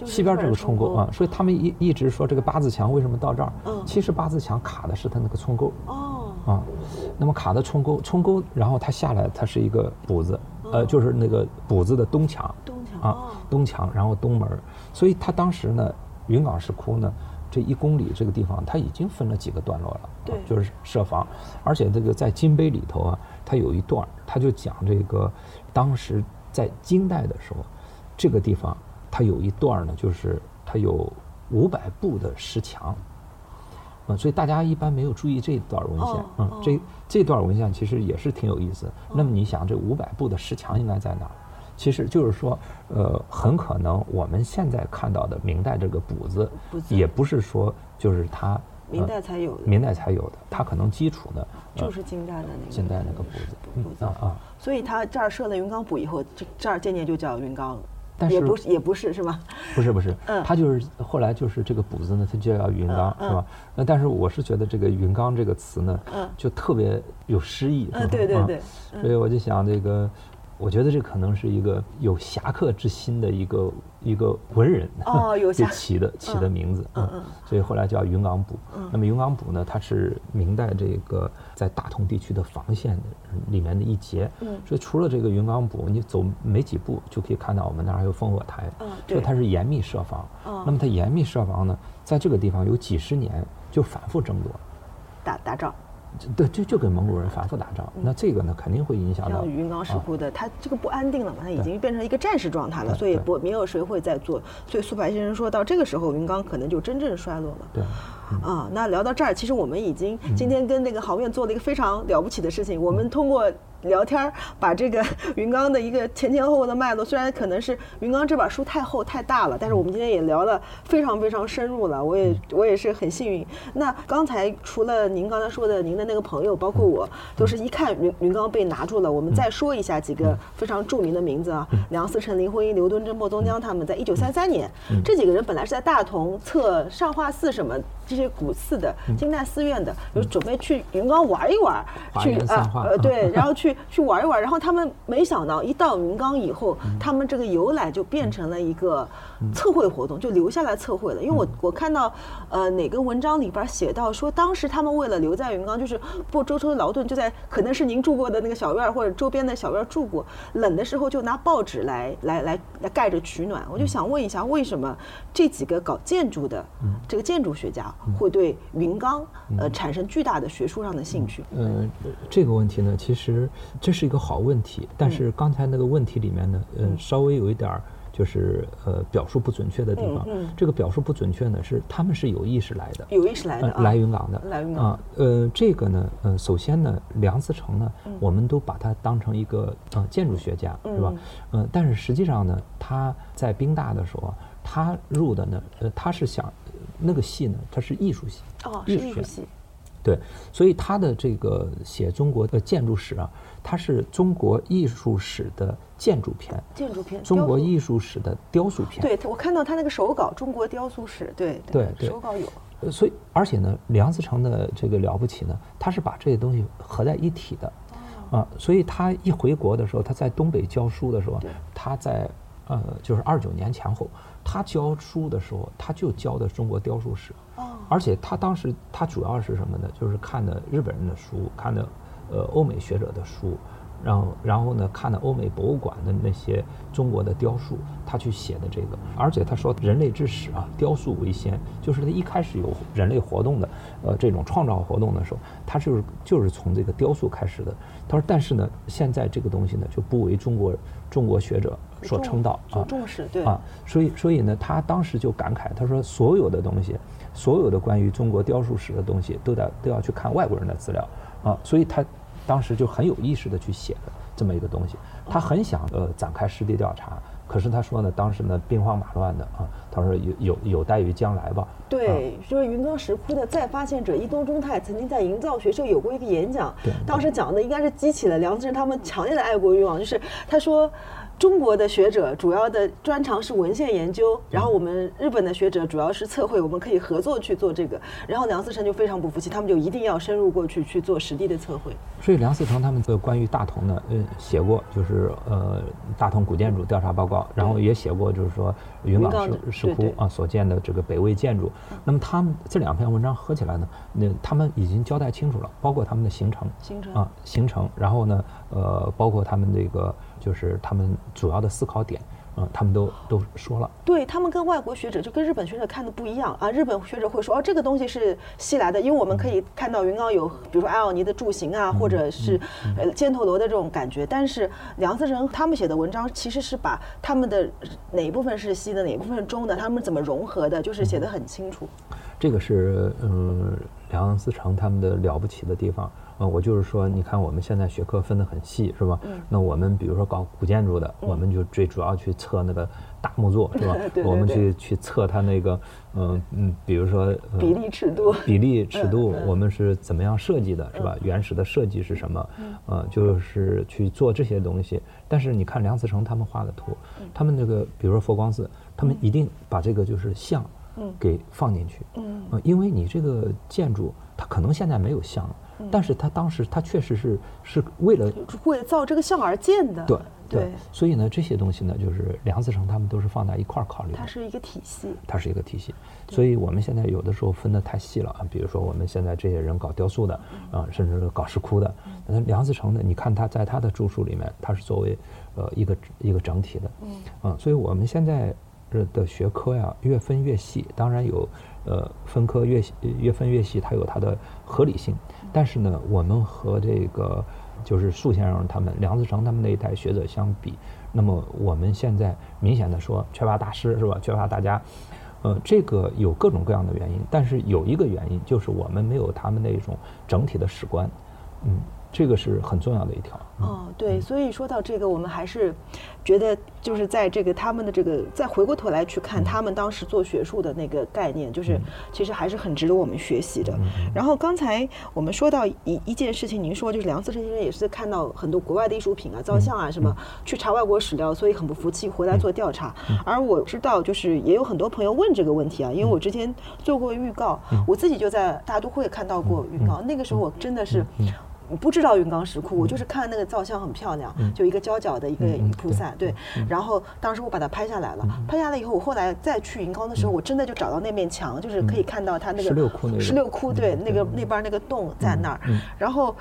西边这个冲沟啊，所以他们一一直说这个八字墙为什么到这儿？嗯，其实八字墙卡的是它那个冲沟。哦。啊，那么卡的冲沟，冲沟，然后它下来，它是一个补子。呃，就是那个补子的东墙，东墙啊，东墙，然后东门，所以它当时呢，云冈石窟呢，这一公里这个地方，它已经分了几个段落了，对，就是设防，而且这个在金碑里头啊，它有一段，它就讲这个，当时在金代的时候，这个地方它有一段呢，就是它有五百步的石墙。嗯，所以大家一般没有注意这段文献。嗯，这这段文献其实也是挺有意思。那么你想，这五百步的石墙应该在哪儿？其实就是说，呃，很可能我们现在看到的明代这个补子，也不是说就是它明代才有的，明代才有的，它可能基础呢就是金代的那个金代那个补子。补子啊，所以它这儿设了云冈补以后，这这儿渐渐就叫云冈。也不是，也不是，是吧？不是，不是，嗯，他就是后来就是这个补子呢，他就叫云冈，是吧？那但是我是觉得这个云冈这个词呢，嗯，就特别有诗意，嗯，对对对，所以我就想这个。我觉得这可能是一个有侠客之心的一个一个文人哦，有 起的起的名字，嗯嗯，所以后来叫云冈补。那么云冈补呢，它是明代这个在大同地区的防线里面的一节，嗯，所以除了这个云冈补，你走没几步就可以看到我们那儿还有烽火台，嗯，所以它是严密设防。那么它严密设防呢，在这个地方有几十年就反复争夺，打打仗。对，就就跟蒙古人反复打仗，那这个呢肯定会影响到。像云冈石窟的，它这个不安定了嘛，它已经变成一个战时状态了，所以不没有谁会再做。所以苏白先生说到这个时候，云冈可能就真正衰落了。对。啊，那聊到这儿，其实我们已经今天跟那个豪院做了一个非常了不起的事情，我们通过。聊天儿，把这个云冈的一个前前后后的脉络，虽然可能是云冈这本书太厚太大了，但是我们今天也聊了非常非常深入了。我也我也是很幸运。那刚才除了您刚才说的您的那个朋友，包括我，都是一看云云冈被拿住了。我们再说一下几个非常著名的名字啊，梁思成、林徽因、刘敦桢、莫宗江他们在一九三三年，这几个人本来是在大同测上化寺什么这些古寺的金代寺院的，就准备去云冈玩一玩，去啊呃对，然后去。去玩一玩，然后他们没想到一到云冈以后，他们这个游览就变成了一个测绘活动，就留下来测绘了。因为我我看到呃哪个文章里边写到说，当时他们为了留在云冈，就是不舟车劳顿，就在可能是您住过的那个小院或者周边的小院住过，冷的时候就拿报纸来来来来盖着取暖。我就想问一下，为什么这几个搞建筑的这个建筑学家会对云冈呃产生巨大的学术上的兴趣？嗯，这个问题呢，其实。这是一个好问题，但是刚才那个问题里面呢，呃，稍微有一点儿就是呃表述不准确的地方。这个表述不准确呢，是他们是有意识来的，有意识来的，来云港的，来云港啊。呃，这个呢，呃，首先呢，梁思成呢，我们都把他当成一个呃建筑学家，是吧？嗯，但是实际上呢，他在兵大的时候，他入的呢，呃，他是想那个系呢，他是艺术系，哦，是艺术系。对，所以他的这个写中国的建筑史啊。它是中国艺术史的建筑篇，建筑篇，中国艺术史的雕塑篇。对，我看到他那个手稿《中国雕塑史》，对对对，手稿有。所以，而且呢，梁思成的这个了不起呢，他是把这些东西合在一体的，啊，所以他一回国的时候，他在东北教书的时候，他在呃，就是二九年前后，他教书的时候，他就教的中国雕塑史，哦，而且他当时他主要是什么呢？就是看的日本人的书，看的。呃，欧美学者的书，然后然后呢，看的欧美博物馆的那些中国的雕塑，他去写的这个，而且他说人类之始啊，雕塑为先，就是他一开始有人类活动的，呃，这种创造活动的时候，他就是就是从这个雕塑开始的。他说，但是呢，现在这个东西呢，就不为中国中国学者所称道啊，重视对啊，所以所以呢，他当时就感慨，他说所有的东西，所有的关于中国雕塑史的东西，都得都要去看外国人的资料啊，所以他。当时就很有意识的去写的这么一个东西，他很想呃展开实地调查，可是他说呢，当时呢兵荒马乱的啊，他说有有有待于将来吧。对，就是云冈石窟的再发现者伊东忠太曾经在营造学社有过一个演讲，当时讲的应该是激起了梁思成他们强烈的爱国欲望，就是他说。中国的学者主要的专长是文献研究，然后我们日本的学者主要是测绘，我们可以合作去做这个。然后梁思成就非常不服气，他们就一定要深入过去去做实地的测绘。所以梁思成他们的关于大同呢，嗯，写过就是呃大同古建筑调查报告，然后也写过就是说云冈石石窟啊所建的这个北魏建筑。那么他们这两篇文章合起来呢，那他们已经交代清楚了，包括他们的行程行程啊行程，然后呢呃包括他们这个就是他们主要的思考点啊，他们都都说了。对他们跟外国学者就跟日本学者看的不一样啊，日本学者会说哦这个东西是西来的，因为我们可以看到云冈有比如说埃奥尼的柱形啊，或者是呃尖头螺的这种感觉，但是梁思成他们写的文章其实是把他们的哪一部分是西的，哪一部分是中的，他们怎么融合的，就是写的很清楚。这个是嗯梁思成他们的了不起的地方。呃，我就是说，你看我们现在学科分得很细，是吧？嗯那我们比如说搞古建筑的，我们就最主要去测那个大木座，是吧？对对我们去去测它那个，嗯嗯，比如说、呃比例尺度比例 尺度嗯，嗯我们是怎么样设计的，是吧？原始的设计是什么？呃，就是去做这些东西。但是你看梁思成他们画的图，嗯他们那个比如说佛光寺，他们一定把这个就是像嗯给放进去。嗯呃，因为你这个建筑，它可能现在没有像，嗯但是他当时他确实是是为了为了造这个像而建的，对对，所以呢，这些东西呢，就是梁思成他们都是放在一块儿考虑的。它。是一个体系。它是一个体系，所以我们现在有的时候分得太细了啊。比如说我们现在这些人搞雕塑的啊，甚至是搞石窟的，那梁思成呢，你看他在他的著述里面，他是作为呃一个一个整体的，嗯。啊，所以我们现在呃的学科呀越分越细，当然有呃分科越细越分越细，它有它的合理性，但是呢，我们和这个就是树先生他们、梁思成他们那一代学者相比，那么我们现在明显的说缺乏大师是吧？缺乏大家。呃，这个有各种各样的原因，但是有一个原因就是我们没有他们那种整体的史观，嗯，这个是很重要的一条。嗯哦，对，所以说到这个，我们还是觉得就是在这个他们的这个，再回过头来去看他们当时做学术的那个概念，就是其实还是很值得我们学习的。然后刚才我们说到一一件事情，您说就是梁思成先生也是看到很多国外的艺术品啊、造像啊什么，去查外国史料，所以很不服气，回来做调查。而我知道，就是也有很多朋友问这个问题啊，因为我之前做过预告，我自己就在大都会看到过预告，那个时候我真的是。不知道云冈石窟，我就是看那个造像很漂亮，就一个交角的一个菩萨，对。然后当时我把它拍下来了，拍下来以后，我后来再去云冈的时候，我真的就找到那面墙，就是可以看到它那个十六窟那个石榴窟，对，嗯那个那边那个洞在那儿。然后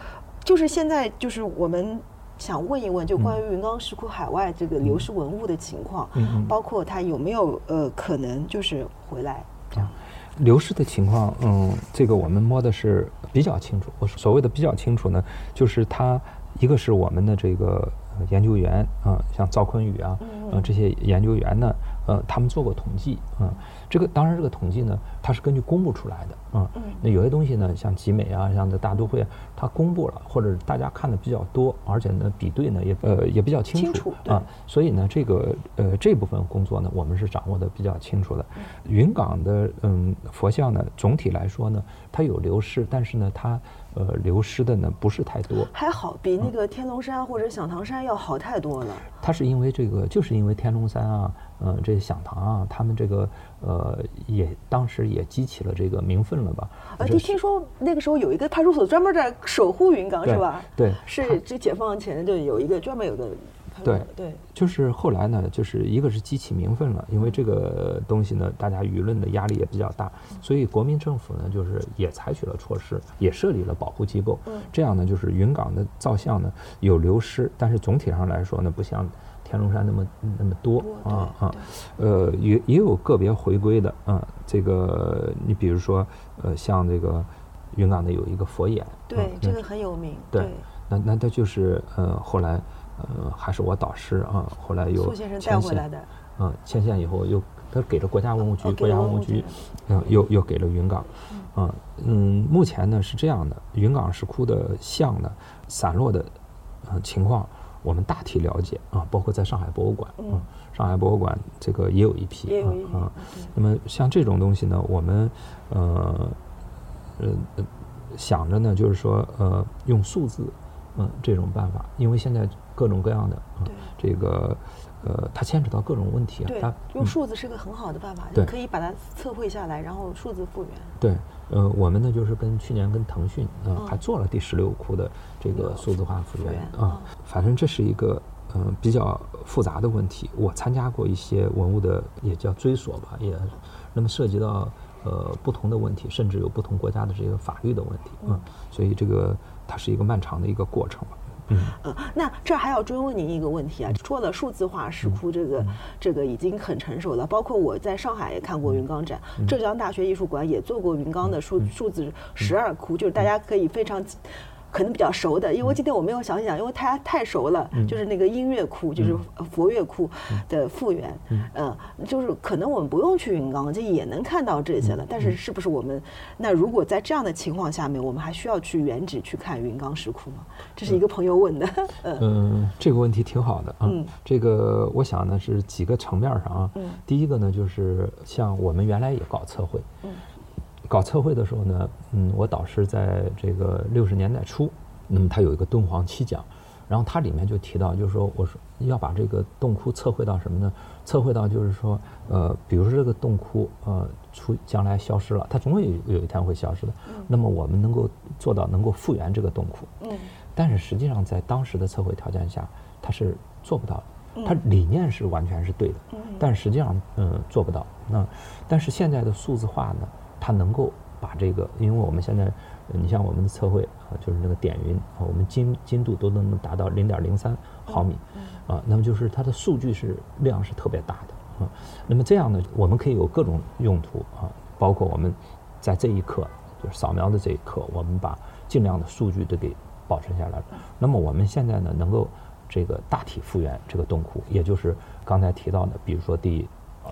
就是现在就是我们。想问一问，就关于云冈石窟海外这个流失文物的情况，包括它有没有呃可能就是回来这样？流失的情况，嗯，这个我们摸的是比较清楚。我所谓的比较清楚呢，就是它一个是我们的这个呃研究员啊、像赵坤宇啊，呃这些研究员呢，呃，他们做过统计啊、这个当然这个统计呢，它是根据公布出来的啊。那有些东西呢，像集美啊，像这大都会啊，它公布了，或者大家看的比较多，而且呢比对呢也呃也比较清楚清楚啊。所以呢，这个呃这部分工作呢，我们是掌握的比较清楚的。云冈的嗯佛像呢，总体来说呢，它有流失，但是呢，它呃流失的呢不是太多。还好，比那个天龙山或者响堂山要好太多了。它是因为这个，就是因为天龙山啊，呃，这响堂啊，他们这个呃也当时也激起了这个民愤了吧？啊，就听听说那个时候有一个派出所专门在守护云冈，是吧？对是这解放前就有一个专门有个对对，就是后来呢，就是一个是激起民愤了，因为这个东西呢，大家舆论的压力也比较大，所以国民政府呢，就是也采取了措施，也设立了保护机构。这样呢，就是云冈的造像呢有流失，但是总体上来说呢，不像天龙山那么那么多多啊啊，呃，也也有个别回归的啊。这个你比如说，呃，像这个云冈的有一个佛眼，对这个很有名。对，那那他就是呃，后来呃还是我导师啊，后来又苏先生带迁县回来的。啊，迁县以后又他给了国家文物局，哦国家文物局文物局，嗯，又又给了云冈，啊，嗯，目前呢是这样的，云冈石窟的像呢散落的呃情况，我们大体了解啊，包括在上海博物馆啊，上海博物馆这个也有一批也有一批啊。那么像这种东西呢，我们呃呃呃想着呢，就是说呃用数字嗯这种办法，因为现在各种各样的啊这个呃它牵扯到各种问题啊，对它，用数字是个很好的办法，对你可以把它测绘下来，然后数字复原。对，呃，我们呢就是跟去年跟腾讯呃嗯还做了第十六库的这个数字化复原啊，反正这是一个嗯比较复杂的问题。我参加过一些文物的也叫追索吧，也那么涉及到呃不同的问题，甚至有不同国家的这个法律的问题啊，所以这个它是一个漫长的一个过程吧。嗯，嗯，那这儿还要追问您一个问题啊，说了数字化石窟这个、这个已经很成熟了，包括我在上海也看过云冈展，浙江大学艺术馆也做过云冈的数数字十二窟，就是大家可以非常。可能比较熟的，因为今天我没有详细讲，因为他太熟了，就是那个音乐库，就是佛乐库的复原，嗯，就是可能我们不用去云冈，就也能看到这些了。但是是不是我们那如果在这样的情况下面，我们还需要去原址去看云冈石窟吗？这是一个朋友问的，嗯。嗯，这个问题挺好的啊。嗯。这个我想呢是几个层面上啊。嗯。第一个呢就是像我们原来也搞测绘，嗯搞测绘的时候呢，嗯，我导师在这个六十年代初，那么他有一个敦煌七讲，然后它里面就提到，就是说我说要把这个洞窟测绘到什么呢？测绘到就是说，呃，比如说这个洞窟，呃，出将来消失了，它总有有一天会消失的。那么我们能够做到能够复原这个洞窟，嗯但是实际上在当时的测绘条件下，它是做不到的。它理念是完全是对的，但实际上嗯做不到。那但是现在的数字化呢，它能够把这个，因为我们现在，呃你像我们的测绘啊，就是那个点云啊，我们精精度都能达到零点零三毫米，啊，那么就是它的数据是量是特别大的啊。那么这样呢，我们可以有各种用途啊，包括我们在这一刻就是扫描的这一刻，我们把尽量的数据都给保存下来了。那么我们现在呢，能够这个大体复原这个洞窟，也就是刚才提到的，比如说第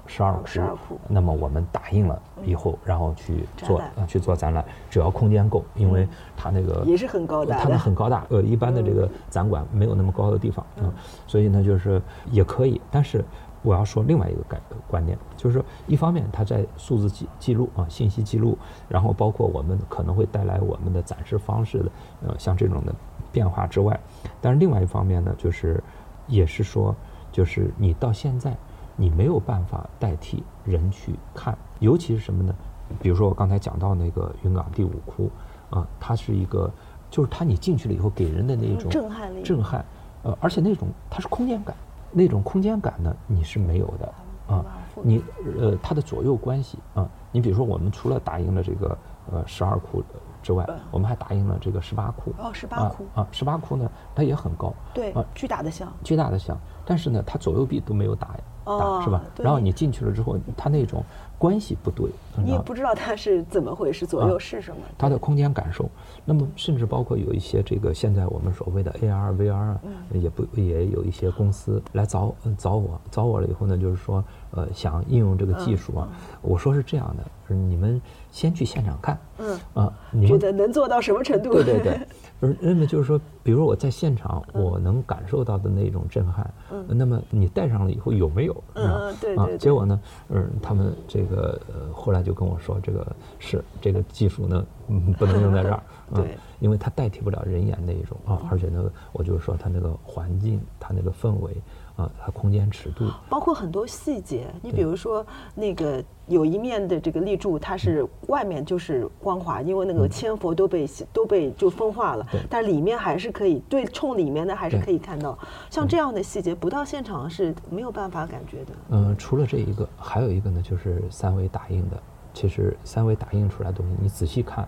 十二窟12窟，那么我们打印了以后，然后去做呃去做展览，只要空间够，因为它那个也是很高大的。它们很高大，呃，一般的这个展馆没有那么高的地方啊，所以呢，就是也可以，但是我要说另外一个概观点，就是说，一方面它在数字记记录啊，信息记录，然后包括我们可能会带来我们的展示方式的，呃，像这种的变化之外，但是另外一方面呢，就是也是说，就是你到现在你没有办法代替人去看，尤其是什么呢？比如说我刚才讲到那个云冈第五窟啊，它是一个，就是它你进去了以后给人的那种震撼力。震撼，呃，而且那种它是空间感，那种空间感呢你是没有的啊，你呃它的左右关系啊，你比如说我们除了打印了这个呃十二窟之外，我们还打印了这个十八窟哦18啊窟。啊，十八窟呢它也很高，对啊，巨大的像，巨大的像，但是呢，它左右臂都没有打哦是吧？然后你进去了之后，他那种关系不对，你也啊不知道它是怎么回事，左右是什么。它的空间感受，那么甚至包括有一些这个现在我们所谓的 AR、VR 啊，嗯也不也有一些公司来找呃找我，找我了以后呢，就是说呃想应用这个技术啊，嗯。我说是这样的，是你们先去现场看，嗯。啊，你觉得能做到什么程度？对对对，而那么就是说，比如我在现场，嗯。我能感受到的那种震撼，那么你戴上了以后有没有？嗯对对对，结果呢，嗯，他们这个呃后来就跟我说，这个是这个技术呢，嗯，不能用在这儿，啊对，因为它代替不了人眼那一种啊，而且呢，我就是说它那个环境，它那个氛围啊，它空间尺度，包括很多细节，你比如说那个有一面的这个立柱，它是外面就是光滑，因为那个千佛都被都被就风化了，但里面还是可以对冲里面的还是可以看到，像这样的细节，不到现场是没有办法感觉的。嗯，除了这一个，还有一个呢，就是三维打印的。其实三维打印出来的东西，你仔细看，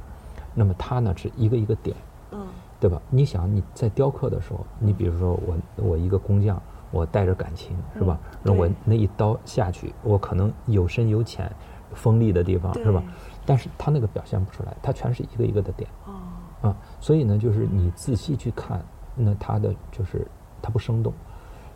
那么它呢是一个一个点，嗯，对吧？你想你在雕刻的时候，你比如说我我一个工匠，我带着感情是吧？然后我那一刀下去，我可能有深有浅，锋利的地方是吧？但是他那个表现不出来，他全是一个一个的点。哦，啊，所以呢，就是你仔细去看，那他的就是他不生动，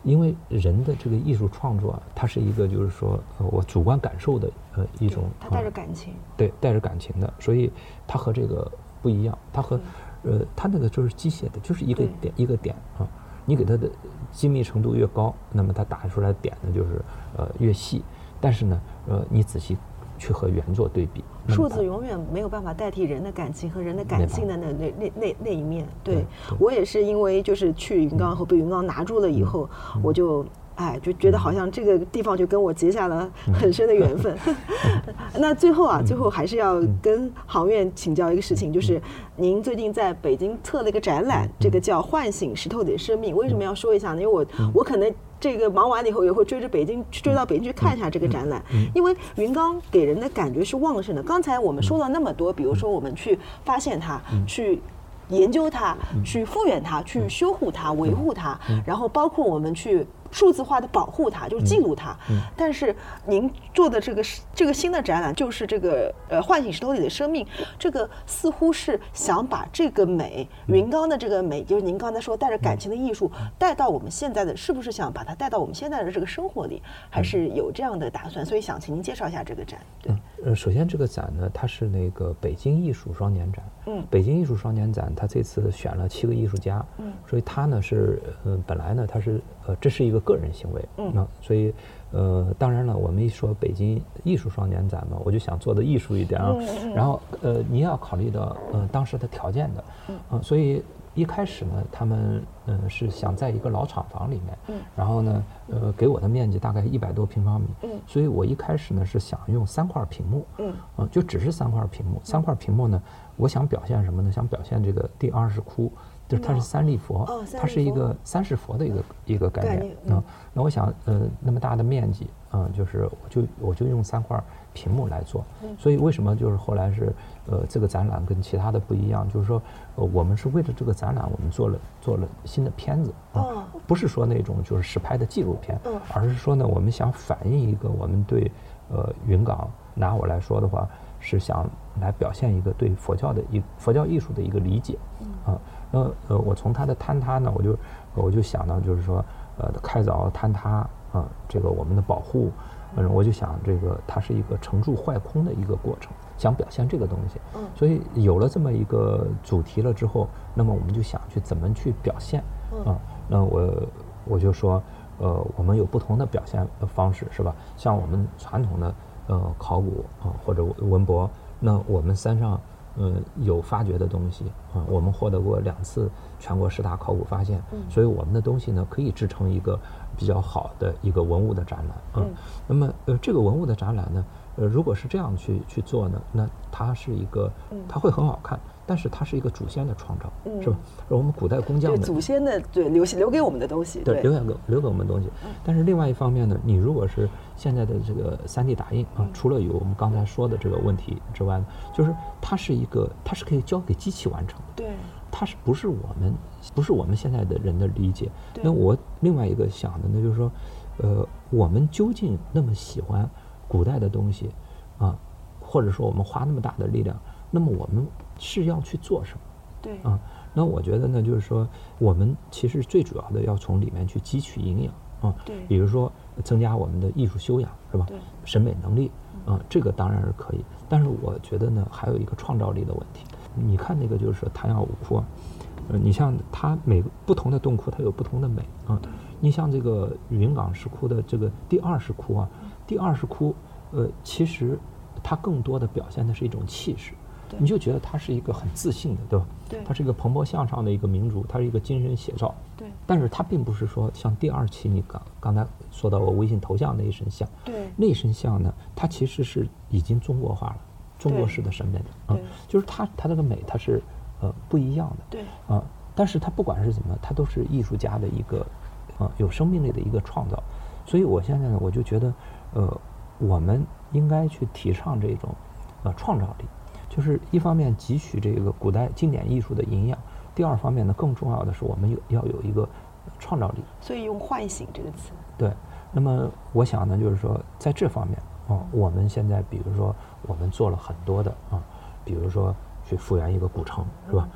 因为人的这个艺术创作啊，它是一个就是说呃我主观感受的呃一种，它带着啊感情。对带着感情的，所以它和这个不一样，它和呃它那个就是机械的，就是一个点一个点啊，你给它的精密程度越高，那么它打出来的点呢就是呃越细。但是呢，呃，你仔细去和原作对比，数字永远没有办法代替人的感情和人的感性的那那那那那一面。对对我也是因为就是去云冈和被云冈拿住了以后，嗯我就。哎，就觉得好像这个地方就跟我结下了很深的缘分。那最后啊，最后还是要跟航院请教一个事情，就是您最近在北京策了一个展览，这个叫《唤醒石头的生命》。为什么要说一下呢？因为我我可能这个忙完了以后也会追着北京追到北京去看一下这个展览，因为云冈给人的感觉是旺盛的。刚才我们说了那么多，比如说我们去发现它，去。研究它，去复原它，去修护它，维护它，然后包括我们去数字化的保护它，就是记录它。但是您做的这个这个新的展览，就是这个呃唤醒石头里的生命，这个似乎是想把这个美，云冈的这个美，就是您刚才说带着感情的艺术，带到我们现在的，是不是想把它带到我们现在的这个生活里，还是有这样的打算？所以想请您介绍一下这个展。对，呃，首先这个展呢，它是那个北京艺术双年展。嗯北京艺术双年展，它这次选了七个艺术家。嗯所以它呢是呃本来呢它是呃这是一个个人行为。嗯那所以呃当然了，我们一说北京艺术双年展嘛，我就想做的艺术一点啊。嗯然后呃你也要考虑到呃当时的条件的。嗯。所以一开始呢，他们嗯、呃是想在一个老厂房里面。嗯然后呢呃给我的面积大概一百多平方米。嗯所以我一开始呢是想用三块屏幕。嗯嗯，就只是三块屏幕。三块屏幕呢，我想表现什么呢？想表现这个第二十窟，就是它是三立佛，哦它是一个三世佛的一个一个概念嗯，那我想，呃，那么大的面积，嗯，就是我就我就用三块屏幕来做。嗯所以为什么就是后来是，呃，这个展览跟其他的不一样？就是说，呃，我们是为了这个展览，我们做了做了新的片子啊。哦不是说那种就是实拍的纪录片，嗯而是说呢，我们想反映一个我们对呃云冈，拿我来说的话，是想来表现一个对佛教的一佛教艺术的一个理解，啊，那呃我从它的坍塌呢，我就我就想到就是说呃开凿坍塌啊，这个我们的保护，嗯，我就想这个它是一个成住坏空的一个过程，想表现这个东西，嗯。所以有了这么一个主题了之后，那么我们就想去怎么去表现，啊，那我我就说，呃，我们有不同的表现方式，是吧？像我们传统的呃考古啊、或者文博，那我们山上呃有发掘的东西啊、我们获得过两次全国十大考古发现，所以我们的东西呢可以制成一个比较好的一个文物的展览嗯。那么呃这个文物的展览呢，呃如果是这样去去做呢，那它是一个它会很好看。但是它是一个祖先的创造，是吧？而我们古代工匠对的祖先的对留留给我们的东西，对，留下给留给我们的东西。但是另外一方面呢，你如果是现在的这个三 D 打印啊，除了有我们刚才说的这个问题之外呢，就是它是一个，它是可以交给机器完成的。对它是不是我们不是我们现在的人的理解？那我另外一个想的呢，就是说，呃，我们究竟那么喜欢古代的东西啊，或者说我们花那么大的力量，那么我们是要去做什么？对啊，那我觉得呢，就是说，我们其实最主要的要从里面去汲取营养啊，对比如说增加我们的艺术修养，是吧对？审美能力啊，这个当然是可以，但是我觉得呢，还有一个创造力的问题。你看那个就是说昙曜五窟啊，呃，你像它每个不同的洞窟，它有不同的美啊。你像这个云冈石窟的这个第二石窟啊，第二石窟，呃，其实它更多的表现的是一种气势。你就觉得它是一个很自信的，对吧？对它是一个蓬勃向上的一个民族，它是一个精神写照。对但是它并不是说像第二期你刚刚才说到我微信头像那一身像，对那一身像呢，它其实是已经中国化了，中国式的审美了啊对，就是它它这个美它是呃不一样的，对啊，但是它不管是怎么，它都是艺术家的一个啊有生命力的一个创造，所以我现在呢，我就觉得呃我们应该去提倡这种呃创造力，就是一方面汲取这个古代经典艺术的营养，第二方面呢，更重要的是我们有要有一个创造力。所以用唤醒这个词，对，那么我想呢，就是说在这方面啊，我们现在比如说我们做了很多的啊，比如说去复原一个古城，是吧？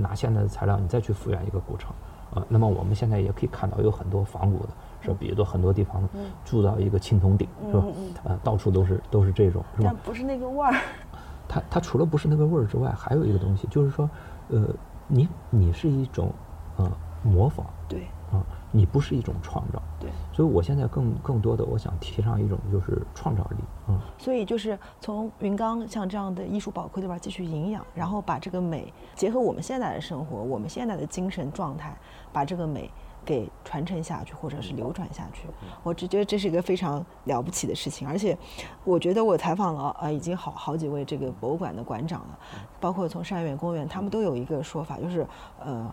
拿现在的材料，你再去复原一个古城啊，那么我们现在也可以看到有很多仿古的，是？比如说很多地方铸造一个青铜鼎，是吧？啊，到处都是都是这种，是吧但？不是那个味儿。它它除了不是那个味儿之外，还有一个东西，就是说，呃，你你是一种呃模仿，对啊，你不是一种创造。对，所以我现在更更多的我想提倡一种就是创造力，嗯，所以就是从云冈像这样的艺术宝库里边继续营养，然后把这个美结合我们现在的生活，我们现在的精神状态，把这个美给传承下去，或者是流传下去。我只觉得这是一个非常了不起的事情，而且我觉得我采访了呃已经好好几位这个博物馆的馆长了，包括从善园公园，他们都有一个说法，就是呃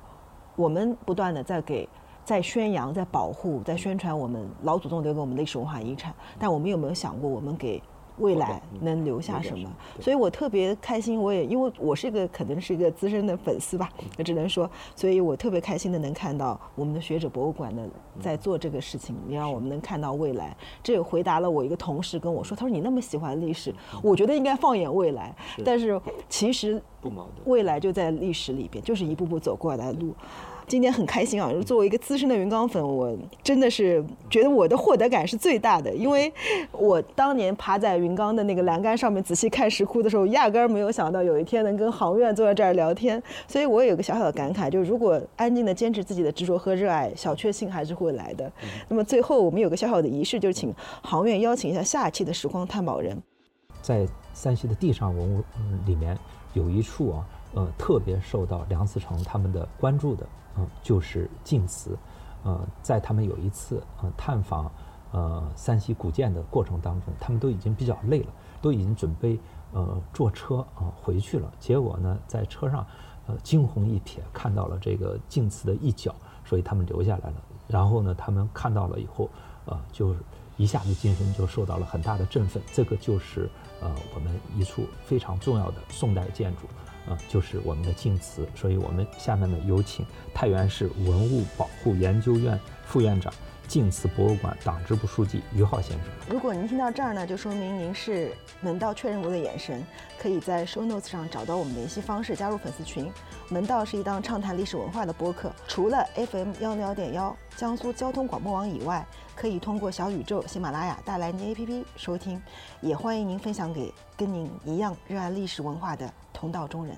我们不断的在给。在宣扬、在保护、在宣传我们老祖宗留给我们的历史文化遗产，但我们有没有想过，我们给未来能留下什么？所以我特别开心，我也因为我是一个可能是一个资深的粉丝吧，我只能说，所以我特别开心的能看到我们的学者博物馆的在做这个事情，也让我们能看到未来。这也回答了我一个同事跟我说，他说你那么喜欢历史，我觉得应该放眼未来，但是其实不矛盾未来就在历史里边，就是一步步走过来的路。今天很开心啊！作为一个资深的云冈粉，我真的是觉得我的获得感是最大的，因为我当年爬在云冈的那个栏杆上面仔细看石窟的时候，压根儿没有想到有一天能跟杭院坐在这儿聊天。所以我有个小小的感慨，就是如果安静的坚持自己的执着和热爱，小确幸还是会来的。那么最后我们有个小小的仪式，就是请杭院邀请一下下一期的时光探宝人。在山西的地上文物里面有一处啊，呃，特别受到梁思成他们的关注的。嗯，就是晋祠，呃，在他们有一次呃探访呃山西古建的过程当中，他们都已经比较累了，都已经准备呃坐车啊回去了。结果呢，在车上呃惊鸿一瞥，看到了这个晋祠的一角，所以他们留下来了。然后呢，他们看到了以后，呃，就一下子精神就受到了很大的振奋。这个就是呃我们一处非常重要的宋代建筑。啊，就是我们的晋祠，所以我们下面呢有请太原市文物保护研究院副院长、晋祠博物馆党支部书记于浩先生。如果您听到这儿呢，就说明您是门道确认过的眼神，可以在 show notes 上找到我们联系方式，加入粉丝群。门道是一档畅谈历史文化的播客，除了 FM 幺零幺点幺江苏交通广播网以外，可以通过小宇宙、喜马拉雅、大来您 APP 收听，也欢迎您分享给跟您一样热爱历史文化的同道中人。